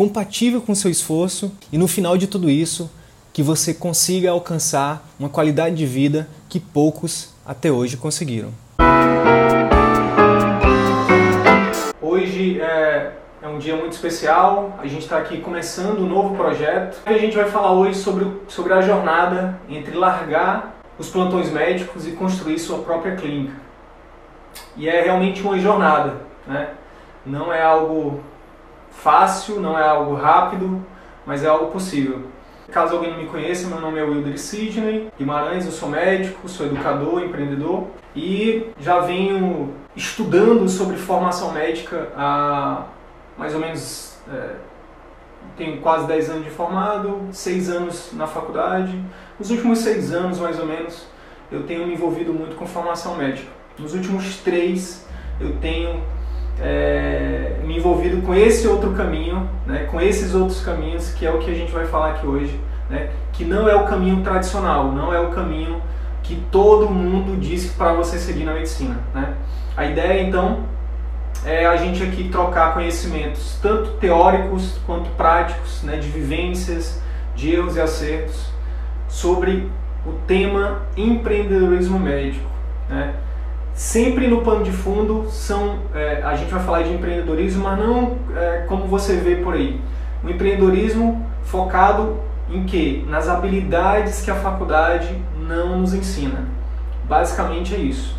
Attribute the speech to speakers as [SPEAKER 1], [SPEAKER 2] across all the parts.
[SPEAKER 1] compatível com o seu esforço e no final de tudo isso, que você consiga alcançar uma qualidade de vida que poucos até hoje conseguiram. Hoje é, é um dia muito especial, a gente está aqui começando um novo projeto. A gente vai falar hoje sobre, sobre a jornada entre largar os plantões médicos e construir sua própria clínica. E é realmente uma jornada, né? não é algo fácil, não é algo rápido, mas é algo possível. Caso alguém não me conheça, meu nome é Wilder Sidney Guimarães, eu sou médico, sou educador, empreendedor e já venho estudando sobre formação médica há mais ou menos. É, tenho quase 10 anos de formado, 6 anos na faculdade. Nos últimos 6 anos, mais ou menos, eu tenho me envolvido muito com formação médica. Nos últimos 3, eu tenho é, me envolvido com esse outro caminho, né, com esses outros caminhos, que é o que a gente vai falar aqui hoje, né, que não é o caminho tradicional, não é o caminho que todo mundo diz para você seguir na medicina. Né? A ideia então é a gente aqui trocar conhecimentos, tanto teóricos quanto práticos, né, de vivências, de erros e acertos, sobre o tema empreendedorismo médico. Né? Sempre no pano de fundo são é, a gente vai falar de empreendedorismo, mas não é, como você vê por aí. O empreendedorismo focado em que? Nas habilidades que a faculdade não nos ensina. Basicamente é isso.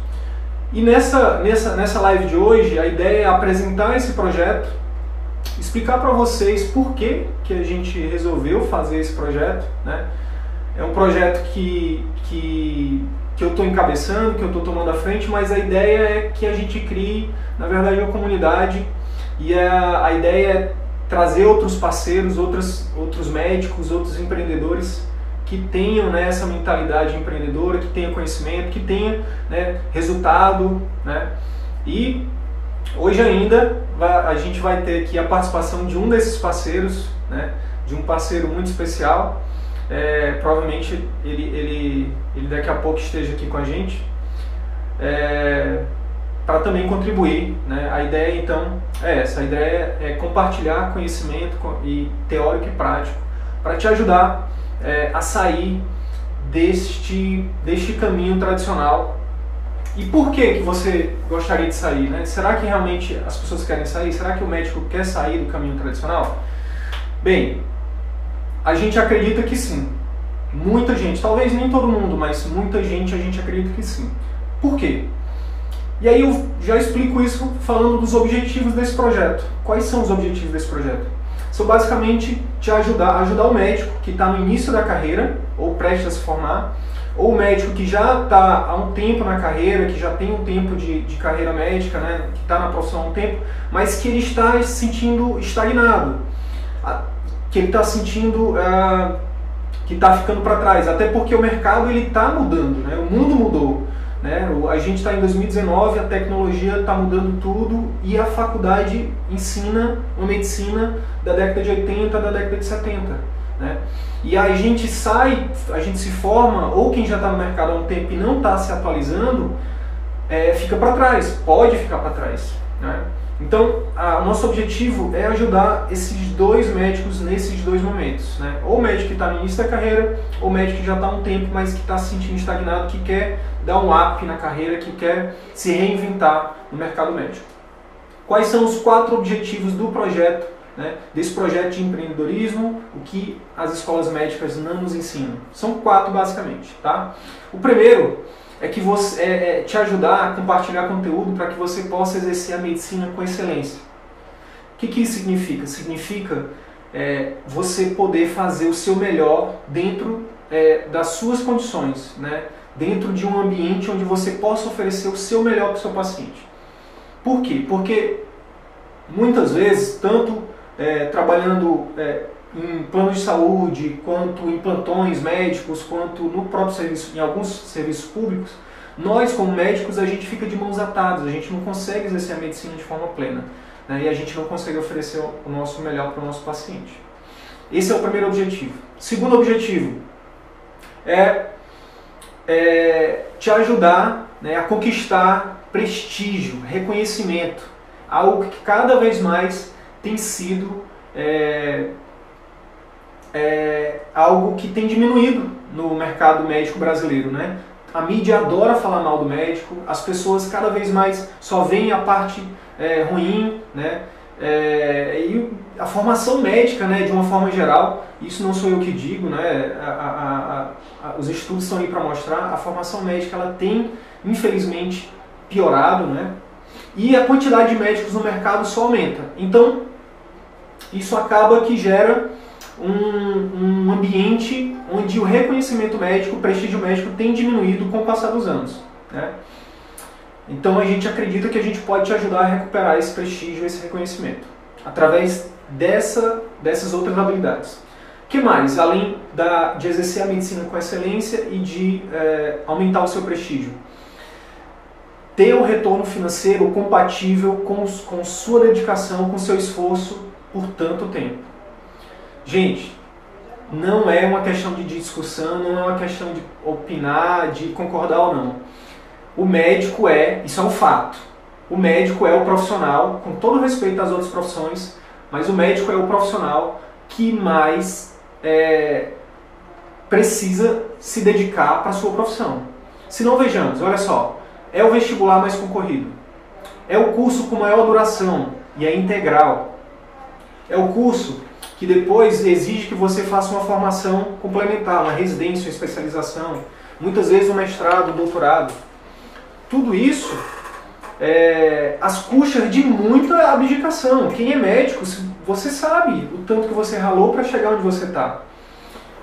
[SPEAKER 1] E nessa, nessa, nessa live de hoje, a ideia é apresentar esse projeto, explicar para vocês por que, que a gente resolveu fazer esse projeto. Né? É um projeto que, que que eu estou encabeçando, que eu estou tomando a frente, mas a ideia é que a gente crie, na verdade, uma comunidade e a, a ideia é trazer outros parceiros, outros, outros médicos, outros empreendedores que tenham né, essa mentalidade empreendedora, que tenham conhecimento, que tenham né, resultado. Né? E hoje ainda a gente vai ter aqui a participação de um desses parceiros, né, de um parceiro muito especial, é, provavelmente ele, ele, ele daqui a pouco esteja aqui com a gente é, para também contribuir. Né? A ideia então é essa, a ideia é compartilhar conhecimento e teórico e prático para te ajudar é, a sair deste, deste caminho tradicional. E por que, que você gostaria de sair? Né? Será que realmente as pessoas querem sair? Será que o médico quer sair do caminho tradicional? Bem, a gente acredita que sim. Muita gente, talvez nem todo mundo, mas muita gente a gente acredita que sim. Por quê? E aí eu já explico isso falando dos objetivos desse projeto. Quais são os objetivos desse projeto? São basicamente te ajudar, ajudar o médico que está no início da carreira ou prestes a se formar, ou o médico que já está há um tempo na carreira, que já tem um tempo de, de carreira médica, né, que está na profissão há um tempo, mas que ele está se sentindo estagnado que ele está sentindo uh, que está ficando para trás, até porque o mercado ele está mudando, né? o mundo mudou. Né? A gente está em 2019, a tecnologia está mudando tudo e a faculdade ensina uma medicina da década de 80, da década de 70. Né? E a gente sai, a gente se forma, ou quem já está no mercado há um tempo e não está se atualizando, é, fica para trás, pode ficar para trás. Né? Então, o nosso objetivo é ajudar esses dois médicos nesses dois momentos. Né? Ou o médico que está no início da carreira, ou o médico que já está há um tempo, mas que está se sentindo estagnado, que quer dar um up na carreira, que quer se reinventar no mercado médico. Quais são os quatro objetivos do projeto, né? desse projeto de empreendedorismo, o que as escolas médicas não nos ensinam? São quatro, basicamente. Tá? O primeiro é que você é, é te ajudar a compartilhar conteúdo para que você possa exercer a medicina com excelência. O que, que isso significa? Significa é, você poder fazer o seu melhor dentro é, das suas condições, né? dentro de um ambiente onde você possa oferecer o seu melhor para o seu paciente. Por quê? Porque muitas vezes, tanto é, trabalhando é, em planos de saúde, quanto em plantões médicos, quanto no próprio serviço, em alguns serviços públicos, nós como médicos a gente fica de mãos atadas, a gente não consegue exercer a medicina de forma plena né, e a gente não consegue oferecer o nosso melhor para o nosso paciente. Esse é o primeiro objetivo. Segundo objetivo é, é te ajudar né, a conquistar prestígio, reconhecimento, algo que cada vez mais tem sido é, é, algo que tem diminuído no mercado médico brasileiro, né? A mídia adora falar mal do médico, as pessoas cada vez mais só veem a parte é, ruim, né? É, e a formação médica, né, de uma forma geral, isso não sou eu que digo, né, a, a, a, os estudos estão aí para mostrar, a formação médica ela tem, infelizmente, piorado, né, e a quantidade de médicos no mercado só aumenta. Então, isso acaba que gera um, um ambiente onde o reconhecimento médico, o prestígio médico tem diminuído com o passar dos anos. Né? Então a gente acredita que a gente pode te ajudar a recuperar esse prestígio, esse reconhecimento, através dessa, dessas outras habilidades. que mais? Além da, de exercer a medicina com excelência e de é, aumentar o seu prestígio. Ter um retorno financeiro compatível com, com sua dedicação, com seu esforço por tanto tempo. Gente, não é uma questão de discussão, não é uma questão de opinar, de concordar ou não. O médico é, isso é um fato. O médico é o profissional, com todo respeito às outras profissões, mas o médico é o profissional que mais é, precisa se dedicar para a sua profissão. Se não vejamos, olha só, é o vestibular mais concorrido, é o curso com maior duração e é integral, é o curso que depois exige que você faça uma formação complementar, uma residência, uma especialização, muitas vezes um mestrado, um doutorado. Tudo isso é, as custas de muita abdicação. Quem é médico, você sabe o tanto que você ralou para chegar onde você está.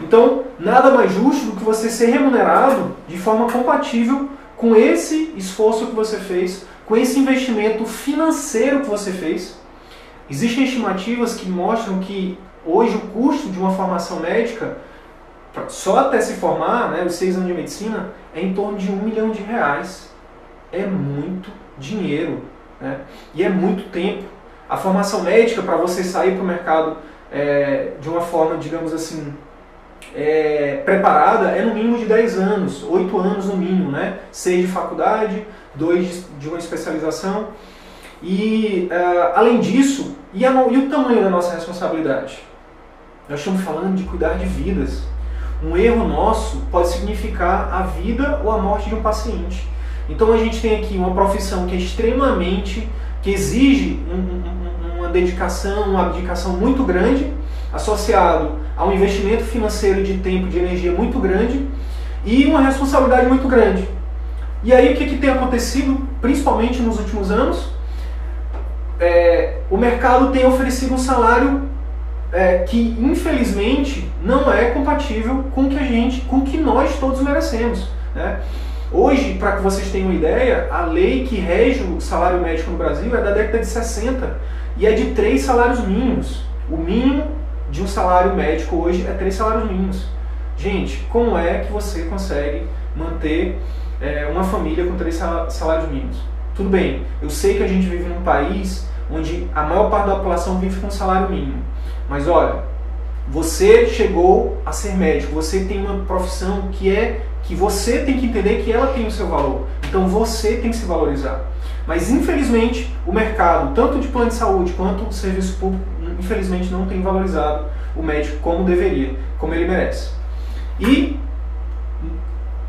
[SPEAKER 1] Então, nada mais justo do que você ser remunerado de forma compatível com esse esforço que você fez, com esse investimento financeiro que você fez. Existem estimativas que mostram que Hoje o custo de uma formação médica, só até se formar, né, os seis anos de medicina, é em torno de um milhão de reais. É muito dinheiro né? e é muito tempo. A formação médica, para você sair para o mercado é, de uma forma, digamos assim, é, preparada, é no mínimo de 10 anos, 8 anos no mínimo, né? 6 de faculdade, 2 de uma especialização. E, uh, além disso, e, a, e o tamanho da nossa responsabilidade? Nós estamos falando de cuidar de vidas. Um erro nosso pode significar a vida ou a morte de um paciente. Então a gente tem aqui uma profissão que é extremamente, que exige um, um, uma dedicação, uma abdicação muito grande, associado a um investimento financeiro de tempo, de energia muito grande e uma responsabilidade muito grande. E aí o que, que tem acontecido, principalmente nos últimos anos? É, o mercado tem oferecido um salário é, que infelizmente não é compatível com que a gente, com que nós todos merecemos. Né? Hoje, para que vocês tenham uma ideia, a lei que rege o salário médico no Brasil é da década de 60 e é de três salários mínimos. O mínimo de um salário médico hoje é três salários mínimos. Gente, como é que você consegue manter é, uma família com três salários mínimos? Tudo bem, eu sei que a gente vive num país onde a maior parte da população vive com salário mínimo. Mas olha, você chegou a ser médico, você tem uma profissão que é que você tem que entender que ela tem o seu valor. Então você tem que se valorizar. Mas infelizmente o mercado, tanto de plano de saúde quanto o serviço público, infelizmente não tem valorizado o médico como deveria, como ele merece. E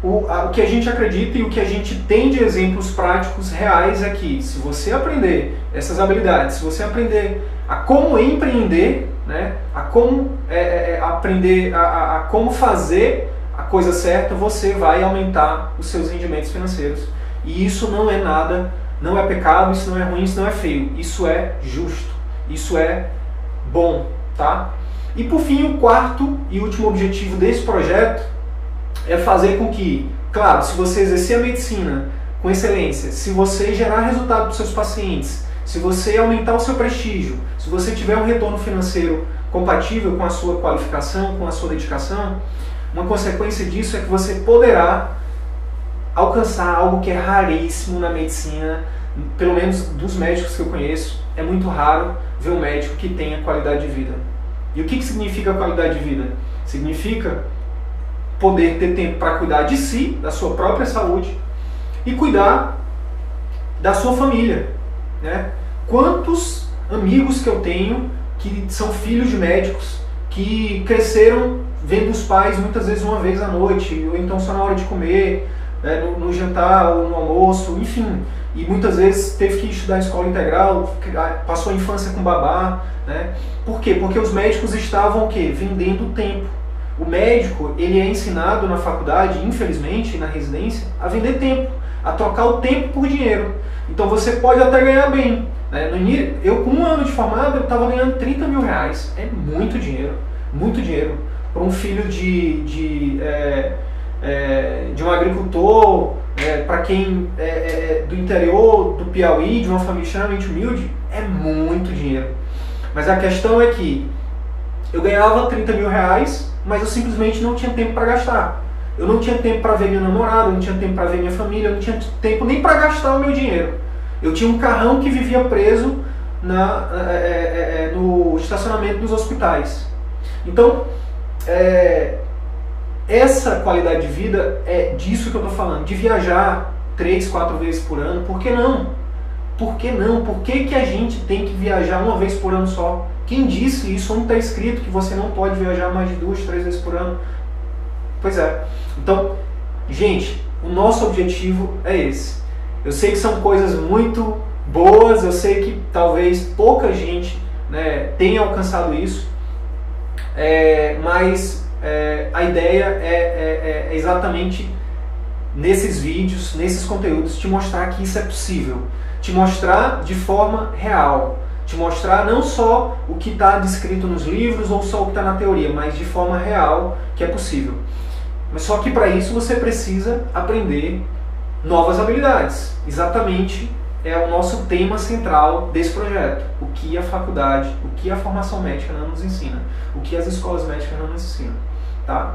[SPEAKER 1] o, a, o que a gente acredita e o que a gente tem de exemplos práticos reais é que se você aprender essas habilidades, se você aprender a como empreender, né, a como é, é, é, aprender a, a, a, como fazer a coisa certa, você vai aumentar os seus rendimentos financeiros. E isso não é nada, não é pecado, isso não é ruim, isso não é feio. Isso é justo, isso é bom, tá? E por fim, o quarto e último objetivo desse projeto é fazer com que, claro, se você exercer a medicina com excelência, se você gerar resultado para os seus pacientes, se você aumentar o seu prestígio, se você tiver um retorno financeiro compatível com a sua qualificação, com a sua dedicação, uma consequência disso é que você poderá alcançar algo que é raríssimo na medicina, pelo menos dos médicos que eu conheço, é muito raro ver um médico que tenha qualidade de vida. E o que, que significa qualidade de vida? Significa poder ter tempo para cuidar de si, da sua própria saúde e cuidar da sua família. Né? Quantos amigos que eu tenho que são filhos de médicos que cresceram vendo os pais muitas vezes uma vez à noite, ou então só na hora de comer, né, no, no, jantar ou no almoço, enfim. E muitas vezes teve que estudar escola integral, passou a infância com babá. Né? Por quê? Porque os médicos estavam o quê? Vendendo tempo. O médico ele é ensinado na faculdade, infelizmente, na residência, a vender tempo, a trocar o tempo por dinheiro. Então você pode até ganhar bem. Né? Eu, com um ano de formado, eu estava ganhando 30 mil reais. É muito dinheiro, muito dinheiro. Para um filho de, de, é, é, de um agricultor, é, para quem é, é, do interior do Piauí, de uma família extremamente humilde, é muito dinheiro. Mas a questão é que eu ganhava 30 mil reais, mas eu simplesmente não tinha tempo para gastar. Eu não tinha tempo para ver meu namorado, eu não tinha tempo para ver minha família, eu não tinha tempo nem para gastar o meu dinheiro. Eu tinha um carrão que vivia preso na, é, é, no estacionamento dos hospitais. Então, é, essa qualidade de vida é disso que eu estou falando, de viajar três, quatro vezes por ano. Por que não? Por que não? Por que, que a gente tem que viajar uma vez por ano só? Quem disse isso? Onde está escrito que você não pode viajar mais de duas, três vezes por ano? Pois é. Então, gente, o nosso objetivo é esse. Eu sei que são coisas muito boas, eu sei que talvez pouca gente né, tenha alcançado isso, é, mas é, a ideia é, é, é exatamente nesses vídeos, nesses conteúdos, te mostrar que isso é possível, te mostrar de forma real, te mostrar não só o que está descrito nos livros ou só o que está na teoria, mas de forma real que é possível. Mas só que para isso você precisa aprender novas habilidades. Exatamente é o nosso tema central desse projeto. O que a faculdade, o que a formação médica não nos ensina, o que as escolas médicas não nos ensinam, tá?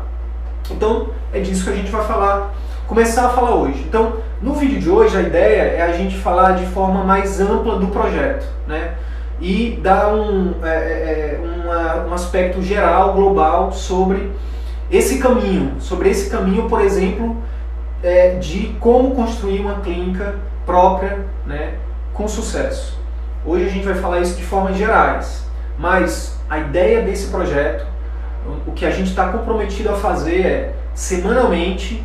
[SPEAKER 1] Então, é disso que a gente vai falar, começar a falar hoje. Então, no vídeo de hoje a ideia é a gente falar de forma mais ampla do projeto, né? E dar um, é, é, é uma, um aspecto geral, global sobre esse caminho, sobre esse caminho, por exemplo, é, de como construir uma clínica própria né, com sucesso. Hoje a gente vai falar isso de formas gerais, mas a ideia desse projeto, o que a gente está comprometido a fazer é semanalmente,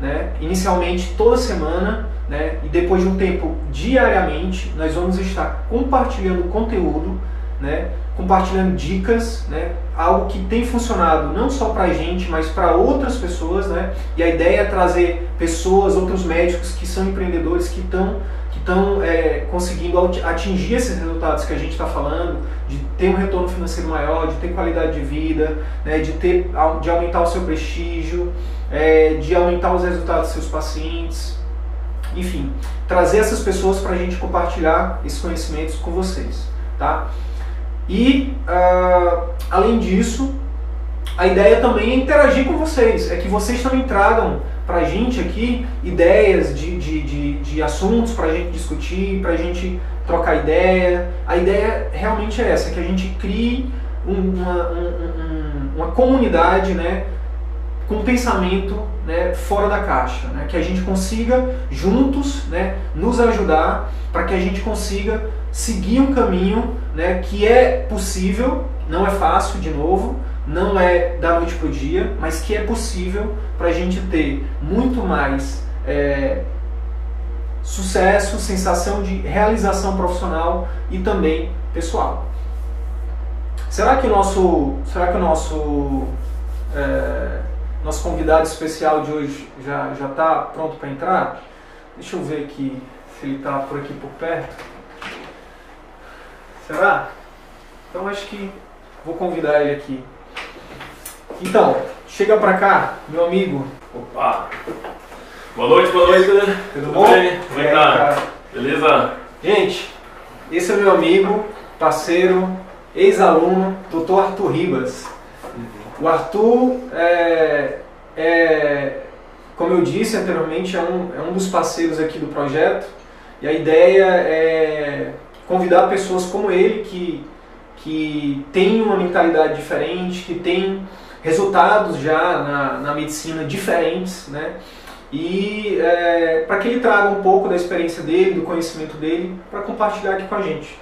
[SPEAKER 1] né, inicialmente toda semana, né, e depois de um tempo diariamente, nós vamos estar compartilhando conteúdo né, compartilhando dicas, né, algo que tem funcionado não só para a gente, mas para outras pessoas. Né, e a ideia é trazer pessoas, outros médicos que são empreendedores que estão estão é, conseguindo atingir esses resultados que a gente está falando, de ter um retorno financeiro maior, de ter qualidade de vida, né, de, ter, de aumentar o seu prestígio, é, de aumentar os resultados dos seus pacientes, enfim, trazer essas pessoas para a gente compartilhar esses conhecimentos com vocês, tá? E, uh, além disso, a ideia também é interagir com vocês, é que vocês também tragam para a gente aqui ideias de, de, de, de assuntos para a gente discutir, para a gente trocar ideia. A ideia realmente é essa, que a gente crie uma, um, uma comunidade né, com pensamento né, fora da caixa, né, que a gente consiga juntos né, nos ajudar para que a gente consiga seguir um caminho né, que é possível, não é fácil de novo, não é da noite para o dia, mas que é possível para a gente ter muito mais é, sucesso, sensação de realização profissional e também pessoal. Será que o nosso, será que o nosso, é, nosso convidado especial de hoje já já está pronto para entrar? Deixa eu ver aqui se ele está por aqui por perto. Será? Então acho que vou convidar ele aqui. Então, chega pra cá, meu amigo.
[SPEAKER 2] Opa! Boa noite, boa noite.
[SPEAKER 1] Tudo, Tudo bom? Bem?
[SPEAKER 2] Como é que tá? Beleza?
[SPEAKER 1] Gente, esse é meu amigo, parceiro, ex-aluno, doutor Arthur Ribas. O Arthur é, é, como eu disse anteriormente, é um, é um dos parceiros aqui do projeto e a ideia é convidar pessoas como ele que, que têm uma mentalidade diferente, que têm resultados já na, na medicina diferentes, né? E é, para que ele traga um pouco da experiência dele, do conhecimento dele, para compartilhar aqui com a gente.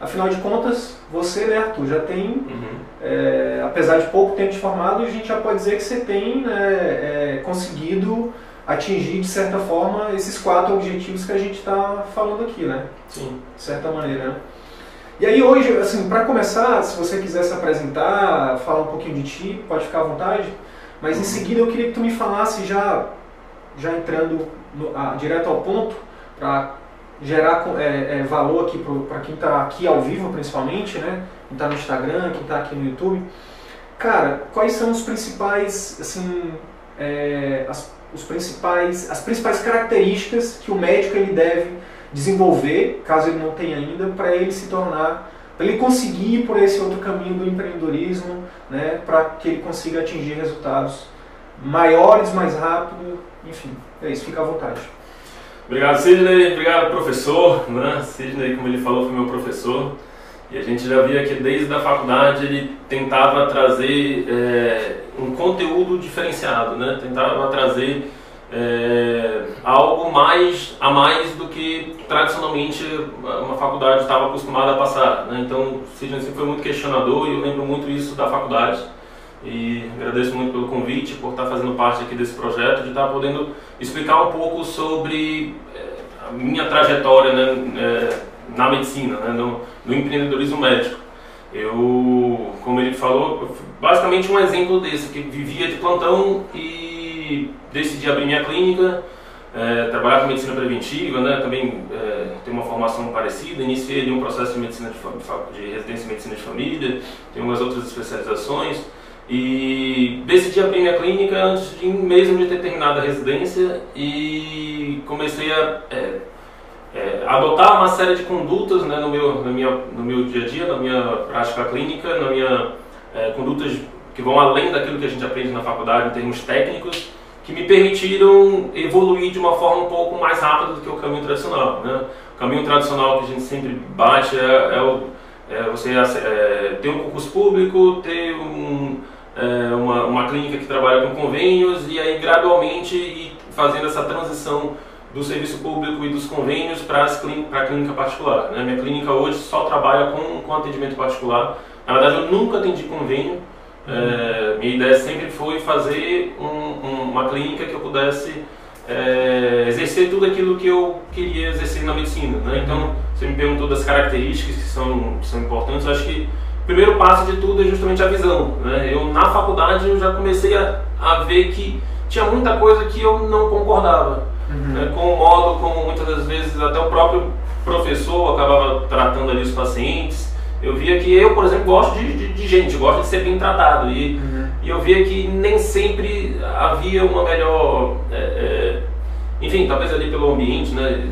[SPEAKER 1] Afinal de contas, você, né, Arthur, já tem, uhum. é, apesar de pouco tempo de formado, a gente já pode dizer que você tem né, é, conseguido atingir, de certa forma, esses quatro objetivos que a gente está falando aqui, né?
[SPEAKER 2] Sim.
[SPEAKER 1] De certa maneira, né? E aí hoje, assim, para começar, se você quiser se apresentar, falar um pouquinho de ti, pode ficar à vontade. Mas em uhum. seguida eu queria que tu me falasse já, já entrando no, ah, direto ao ponto, para gerar é, é, valor aqui para quem está aqui ao vivo, principalmente, né? Quem está no Instagram, quem está aqui no YouTube. Cara, quais são os principais, assim, é, as, os principais, as principais características que o médico ele deve desenvolver, caso ele não tenha ainda, para ele se tornar, para ele conseguir ir por esse outro caminho do empreendedorismo, né, para que ele consiga atingir resultados maiores, mais rápido, enfim, é isso, fica à vontade.
[SPEAKER 2] Obrigado, Sidney, obrigado, professor, né? Sidney, como ele falou, foi meu professor, e a gente já via que desde a faculdade ele tentava trazer é, um conteúdo diferenciado, né? Tentava trazer é, algo mais a mais do que tradicionalmente uma faculdade estava acostumada a passar. Né? Então, Sidney sempre foi muito questionador e eu lembro muito isso da faculdade. E agradeço muito pelo convite, por estar fazendo parte aqui desse projeto, de estar podendo explicar um pouco sobre é, a minha trajetória né, é, na medicina, né, no, no empreendedorismo médico. Eu, como ele falou, basicamente um exemplo desse, que vivia de plantão e decidi abrir minha clínica, é, trabalhar com medicina preventiva, né, também é, uma formação parecida, iniciei um processo de medicina de, de residência em medicina de família, tenho umas outras especializações e decidi abrir minha clínica antes de mesmo de ter terminado a residência e comecei a é, é, adotar uma série de condutas né, no, meu, no, minha, no meu dia a dia, na minha prática clínica, na minha é, condutas que vão além daquilo que a gente aprende na faculdade em termos técnicos que me permitiram evoluir de uma forma um pouco mais rápida do que o caminho tradicional. Né? O caminho tradicional que a gente sempre bate é, é, o, é você é, ter um concurso público, ter um, é, uma, uma clínica que trabalha com convênios e aí gradualmente ir fazendo essa transição do serviço público e dos convênios para a clínica particular. Né? Minha clínica hoje só trabalha com, com atendimento particular. Na verdade, eu nunca atendi convênio. É, minha ideia sempre foi fazer um, um, uma clínica que eu pudesse é, exercer tudo aquilo que eu queria exercer na medicina. Né? Então, você me perguntou das características que são, que são importantes. Eu acho que o primeiro passo de tudo é justamente a visão. Né? Eu, na faculdade, eu já comecei a, a ver que tinha muita coisa que eu não concordava. Uhum. Né? Com o modo como muitas das vezes até o próprio professor acabava tratando ali os pacientes eu via que eu, por exemplo, gosto de, de, de gente, gosto de ser bem tratado. E, uhum. e, eu via que nem sempre havia uma melhor. É, é, enfim, talvez ali pelo ambiente né,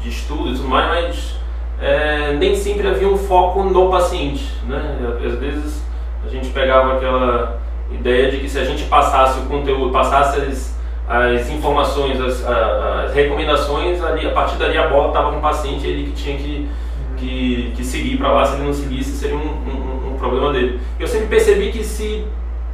[SPEAKER 2] de estudo e tudo mais, mas é, nem sempre havia um foco no paciente. Né? Às vezes a gente pegava aquela ideia de que se a gente passasse o conteúdo, passasse as, as informações, as, as recomendações, ali, a partir dali a bola estava com o paciente, ele que tinha que que, seguir para lá, se ele não seguisse, seria um, um, um, problema dele. Eu sempre percebi que se,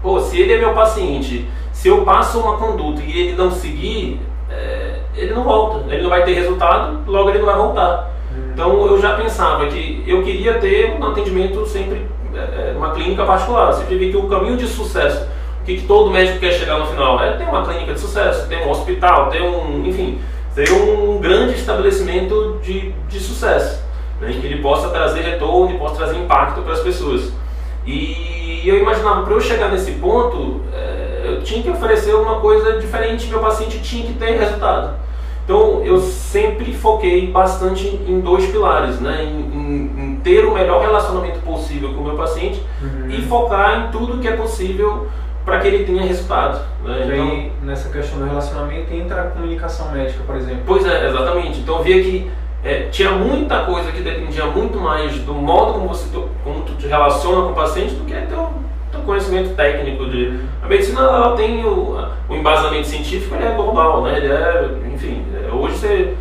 [SPEAKER 2] pô, se ele é meu paciente, se eu passo uma conduta e ele não seguir, é, ele não volta, ele não vai ter resultado, logo ele não vai voltar. Então eu já pensava que eu queria ter um atendimento sempre, é, é uma clínica particular. Eu sempre vi que o caminho de sucesso, o que, que todo médico quer chegar no final, é ter uma clínica de sucesso, ter um hospital, ter um, enfim, ter um grande estabelecimento de, de sucesso né, que ele possa trazer retorno e possa trazer impacto para as pessoas. E eu imaginava, para eu chegar nesse ponto, é, eu tinha que oferecer uma coisa diferente, meu paciente tinha que ter resultado. Então eu sempre foquei bastante em dois pilares, né? em, em, em ter o melhor relacionamento possível com o meu paciente uhum. e focar em tudo que é possível para que ele tenha resultado.
[SPEAKER 1] Né? E então, aí, nessa questão do relacionamento entra a comunicação médica, por exemplo.
[SPEAKER 2] Pois é, exatamente. Então eu via que é, tinha muita coisa que dependia muito mais do modo como você como tu te relaciona com o paciente do que teu, teu conhecimento técnico de a medicina ela tem o, o embasamento científico ele é global né? Ele é enfim é, hoje você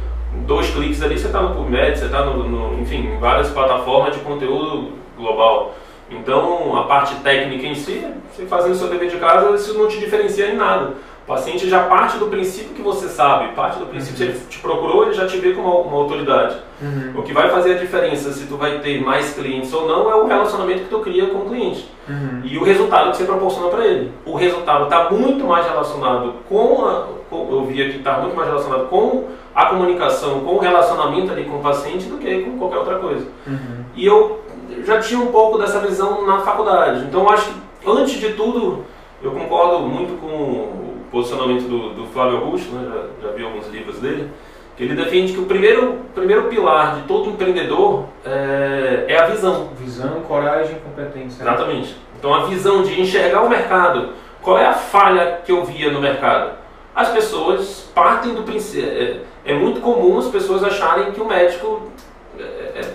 [SPEAKER 2] dois cliques ali você está no PubMed você está no, no, enfim em várias plataformas de conteúdo global. Então a parte técnica em si você fazendo seu dever de casa isso não te diferencia em nada o paciente já parte do princípio que você sabe, parte do princípio uhum. que ele te procurou, ele já te vê como uma, autoridade. Uhum. O que vai fazer a diferença se tu vai ter mais clientes ou não é o relacionamento que tu cria com o cliente uhum. e o resultado que você proporciona para ele. O resultado está muito mais relacionado com, a, com eu vi aqui está muito mais relacionado com a comunicação, com o relacionamento ali com o paciente do que com qualquer outra coisa. Uhum. E eu já tinha um pouco dessa visão na faculdade. Então eu acho que antes de tudo eu concordo muito com posicionamento do, do Flávio Augusto, né, já, já vi alguns livros dele, que ele defende que o primeiro, primeiro pilar de todo empreendedor é, é a visão.
[SPEAKER 1] Visão, coragem e competência.
[SPEAKER 2] Exatamente. Então a visão de enxergar o mercado. Qual é a falha que eu via no mercado? As pessoas partem do princípio. É, é muito comum as pessoas acharem que o médico é, é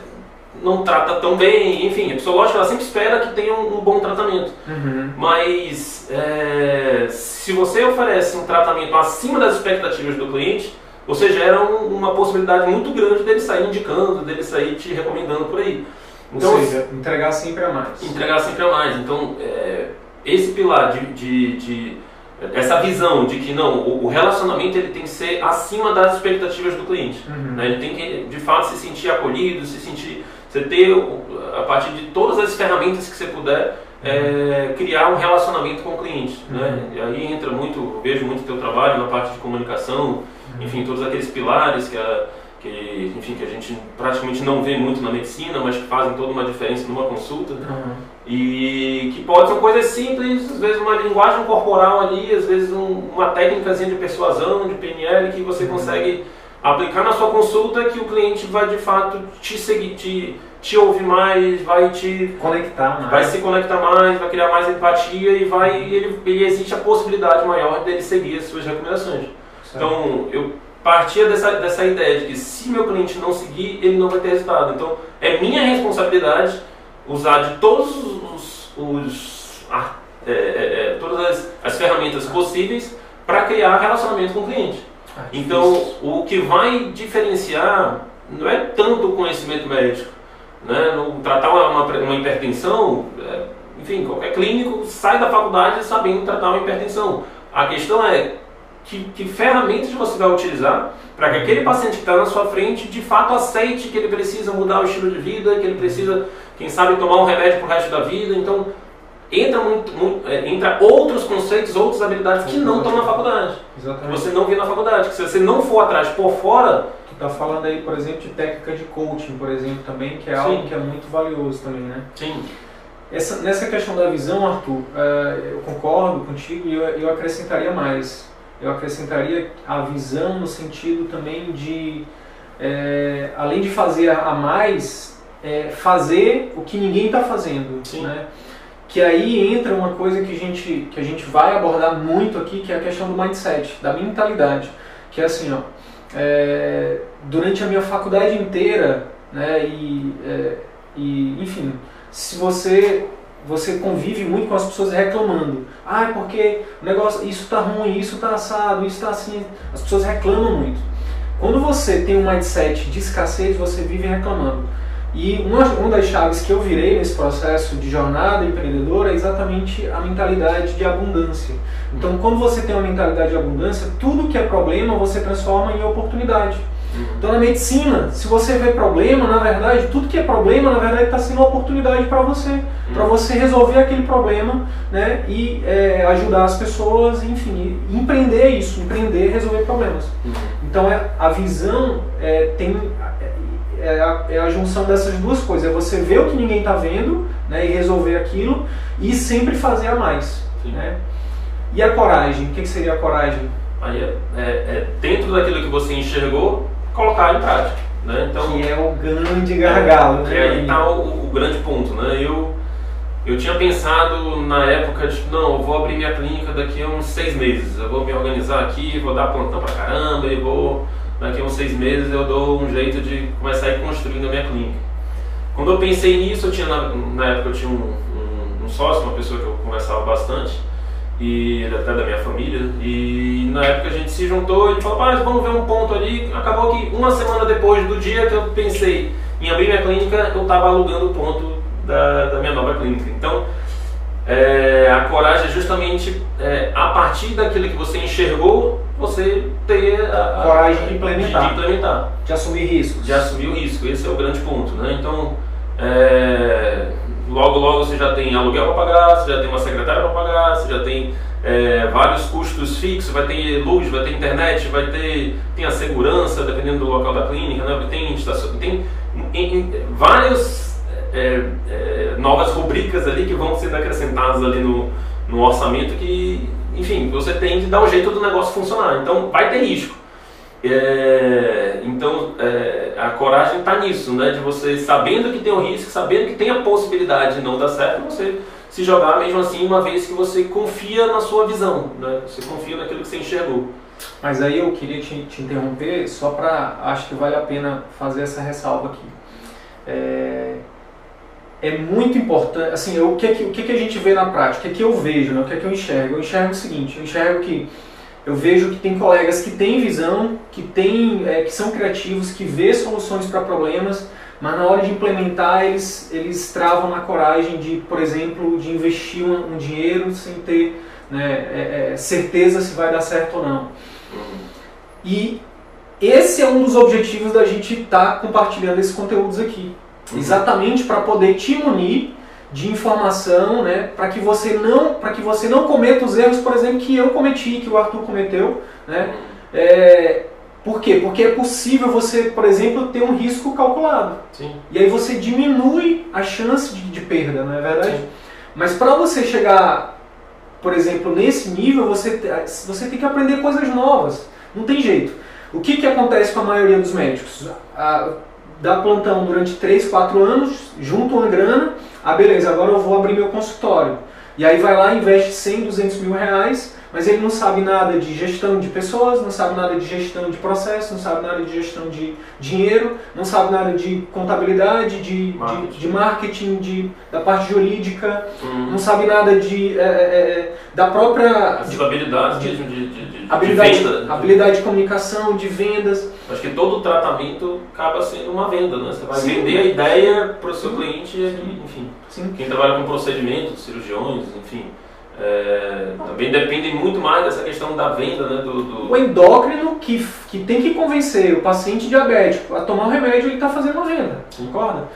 [SPEAKER 2] não trata tão bem, enfim, a pessoa lógico ela sempre espera que tenha um, um bom tratamento. Uhum. Mas é, se você oferece um tratamento acima das expectativas do cliente, você gera um, uma possibilidade muito grande dele sair indicando, dele sair te recomendando por aí.
[SPEAKER 1] Então, Ou seja, entregar sempre a mais.
[SPEAKER 2] Entregar sempre a mais. Então, é, esse pilar de, de, de, essa visão de que não, o, relacionamento ele tem que ser acima das expectativas do cliente. Uhum. Né? Ele tem que, de fato, se sentir acolhido, se sentir você ter, a partir de todas as ferramentas que você puder, é, criar um relacionamento com o cliente. Né? Uhum. Né? E aí entra muito, vejo muito o teu trabalho na parte de comunicação, uhum. enfim, todos aqueles pilares que a, que, enfim, que a gente praticamente não vê muito na medicina, mas que fazem toda uma diferença numa consulta. Uhum. E que pode ser coisas simples, às vezes uma linguagem corporal ali, às vezes um, uma técnica de persuasão, de PNL, que você uhum. consegue aplicar na sua consulta que o cliente vai de fato te seguir, te, te ouvir mais, vai te
[SPEAKER 1] conectar
[SPEAKER 2] mais. vai se conectar mais, vai criar mais empatia e vai ele, ele existe a possibilidade maior dele seguir as suas recomendações. Certo. Então eu partia dessa, dessa ideia de que se meu cliente não seguir, ele não vai ter resultado. Então é minha responsabilidade usar de todos os, os é, é, é, todas as, as ferramentas possíveis para criar relacionamento com o cliente. Ah, então, o que vai diferenciar não é tanto o conhecimento médico. Né? No, tratar uma, uma, uma hipertensão, é, enfim, qualquer clínico sai da faculdade sabendo tratar uma hipertensão. A questão é que, que ferramentas você vai utilizar para que aquele paciente que está na sua frente de fato aceite que ele precisa mudar o estilo de vida, que ele precisa, quem sabe, tomar um remédio para o resto da vida. Então, entra, muito, muito é, entra outros conceitos, outras habilidades que não estão na faculdade. Exatamente. Que você não vê na faculdade. Que se você não for atrás por fora.
[SPEAKER 1] Tu está falando aí, por exemplo, de técnica de coaching, por exemplo, também, que é Sim. algo que é muito valioso também, né?
[SPEAKER 2] Sim.
[SPEAKER 1] Essa, nessa questão da visão, Arthur, uh, eu concordo contigo e eu, eu acrescentaria mais. Eu acrescentaria a visão no sentido também de, é, além de fazer a mais, é, fazer o que ninguém está fazendo. Sim. Né? que aí entra uma coisa que a gente, que a gente vai abordar muito aqui, que é a questão do mindset, da mentalidade. Que é assim, ó, é, durante a minha faculdade inteira, né, e, é, e enfim, se você você convive muito com as pessoas reclamando. Ah, porque o negócio, isso está ruim, isso está assado, isso está assim. As pessoas reclamam muito. Quando você tem um mindset de escassez, você vive reclamando. E uma, uma das chaves que eu virei nesse processo de jornada empreendedora é exatamente a mentalidade de abundância. Então, quando você tem uma mentalidade de abundância, tudo que é problema você transforma em oportunidade. Então, na medicina, se você vê problema, na verdade, tudo que é problema, na verdade, está sendo uma oportunidade para você, para você resolver aquele problema né, e é, ajudar as pessoas, enfim, empreender isso, empreender, resolver problemas. Então, é, a visão é, tem é a, é a junção dessas duas coisas. É você ver o que ninguém está vendo né, e resolver aquilo e sempre fazer a mais. Né? E a coragem? O que, que seria a coragem?
[SPEAKER 2] Aí é, é, é, dentro daquilo que você enxergou, colocar em prática. Né?
[SPEAKER 1] Então, que é o grande gargalo.
[SPEAKER 2] É, né? aí está o, o, grande ponto. Né? Eu, eu tinha pensado na época de, não, eu vou abrir minha clínica daqui a uns seis meses. Eu vou me organizar aqui, vou dar plantão pra caramba e vou daqui a uns seis meses eu dou um jeito de começar a ir construindo a minha clínica. Quando eu pensei nisso, eu tinha na, na época eu tinha um, um, um, sócio, uma pessoa que eu conversava bastante, e até da minha família, e na época a gente se juntou e falou, ah, vamos ver um ponto ali. Acabou que uma semana depois do dia que eu pensei em abrir minha clínica, eu estava alugando o ponto da, da minha nova clínica. Então, é, a coragem é justamente é, a partir daquilo que você enxergou, você ter a,
[SPEAKER 1] a coragem de implementar.
[SPEAKER 2] De, de, implementar.
[SPEAKER 1] De assumir riscos.
[SPEAKER 2] De assumir o risco, esse é o grande ponto. Né? Então, é, logo logo você já tem aluguel para pagar, você já tem uma secretária para pagar, você já tem é, vários custos fixos, vai ter luz, vai ter internet, vai ter tem a segurança, dependendo do local da clínica, né? tem, tem em, em, vários é, é, novas rubricas ali que vão sendo acrescentadas ali no, no orçamento que, enfim, você tem que dar um jeito do negócio funcionar. Então, vai ter risco. É, então, é, a coragem está nisso, né? De você, sabendo que tem o risco, sabendo que tem a possibilidade de não dar certo, você se jogar mesmo assim, uma vez que você confia na sua visão, né? Você confia naquilo que você enxergou.
[SPEAKER 1] Mas aí eu queria te, te interromper só para, acho que vale a pena fazer essa ressalva aqui. É, é muito importante, assim, eu, o, que, é o é que a gente vê na prática, o que, é eu vejo, né? o que que eu enxergo? Eu enxergo o seguinte, eu enxergo que eu vejo que tem colegas que têm visão, que, tem, é, que são criativos, que vê soluções para problemas, mas na hora de implementar eles, eles travam na coragem de, por exemplo, de investir um, um dinheiro sem ter né, é, é, certeza se vai dar certo ou não. E esse é um dos objetivos da gente estar tá compartilhando esses conteúdos aqui. Uhum. Exatamente para poder te munir de informação, né, para que você não, para que você não cometa os erros, por exemplo, que eu cometi, que o Arthur cometeu, né? É, por quê? Porque é possível você, por exemplo, ter um risco calculado.
[SPEAKER 2] Sim.
[SPEAKER 1] E aí você diminui a chance de, de perda, não é verdade? Sim. Mas para você chegar, por exemplo, nesse nível, você, você tem que aprender coisas novas. Não tem jeito. O que, que acontece com a maioria dos médicos? A, dá plantão durante 3, 4 anos, junta uma grana, ah beleza, agora eu vou abrir meu consultório. E aí vai lá, investe 100, 200 mil reais, mas ele não sabe nada de gestão de pessoas, não sabe nada de gestão de processo, não sabe nada de gestão de dinheiro, não sabe nada de contabilidade, de marketing, de, de marketing de, da parte jurídica, uhum. não sabe nada de, é, é, é da própria...
[SPEAKER 2] As habilidades de, mesmo de, de, de,
[SPEAKER 1] habilidade,
[SPEAKER 2] de venda.
[SPEAKER 1] Habilidade de comunicação, de vendas.
[SPEAKER 2] Acho que todo tratamento acaba sendo uma venda, né? Você vai Sim. vender a ideia para o seu cliente, e, enfim. Sim. Quem trabalha com procedimentos, cirurgiões, enfim é, também depende muito mais dessa questão da venda, né? Do, do...
[SPEAKER 1] O endócrino que, que tem que convencer o paciente diabético a tomar o remédio, ele está fazendo uma venda, concorda?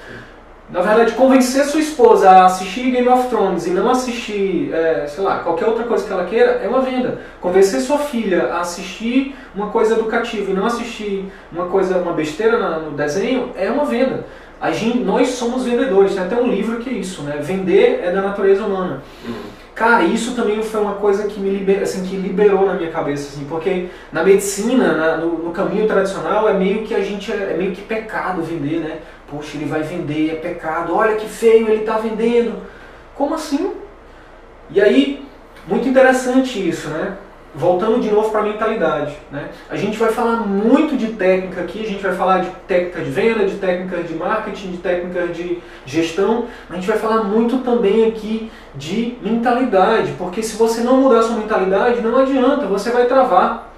[SPEAKER 1] Na verdade, convencer sua esposa a assistir Game of Thrones e não assistir, é, sei lá, qualquer outra coisa que ela queira, é uma venda. Convencer sua filha a assistir uma coisa educativa e não assistir uma coisa, uma besteira no desenho, é uma venda. A gente, nós somos vendedores, tem até um livro que é isso, né? Vender é da natureza humana. Uhum. Cara, isso também foi uma coisa que me liber, assim, que liberou na minha cabeça, assim, porque na medicina, na, no, no, caminho tradicional, é meio que a gente é, é, meio que pecado vender, né? Poxa, ele vai vender, é pecado. Olha que feio, ele está vendendo. Como assim? E aí, muito interessante isso, né? Voltando de novo para a mentalidade. Né? A gente vai falar muito de técnica aqui, a gente vai falar de técnica de venda, de técnica de marketing, de técnica de gestão, mas a gente vai falar muito também aqui de mentalidade, porque se você não mudar sua mentalidade, não adianta, você vai travar.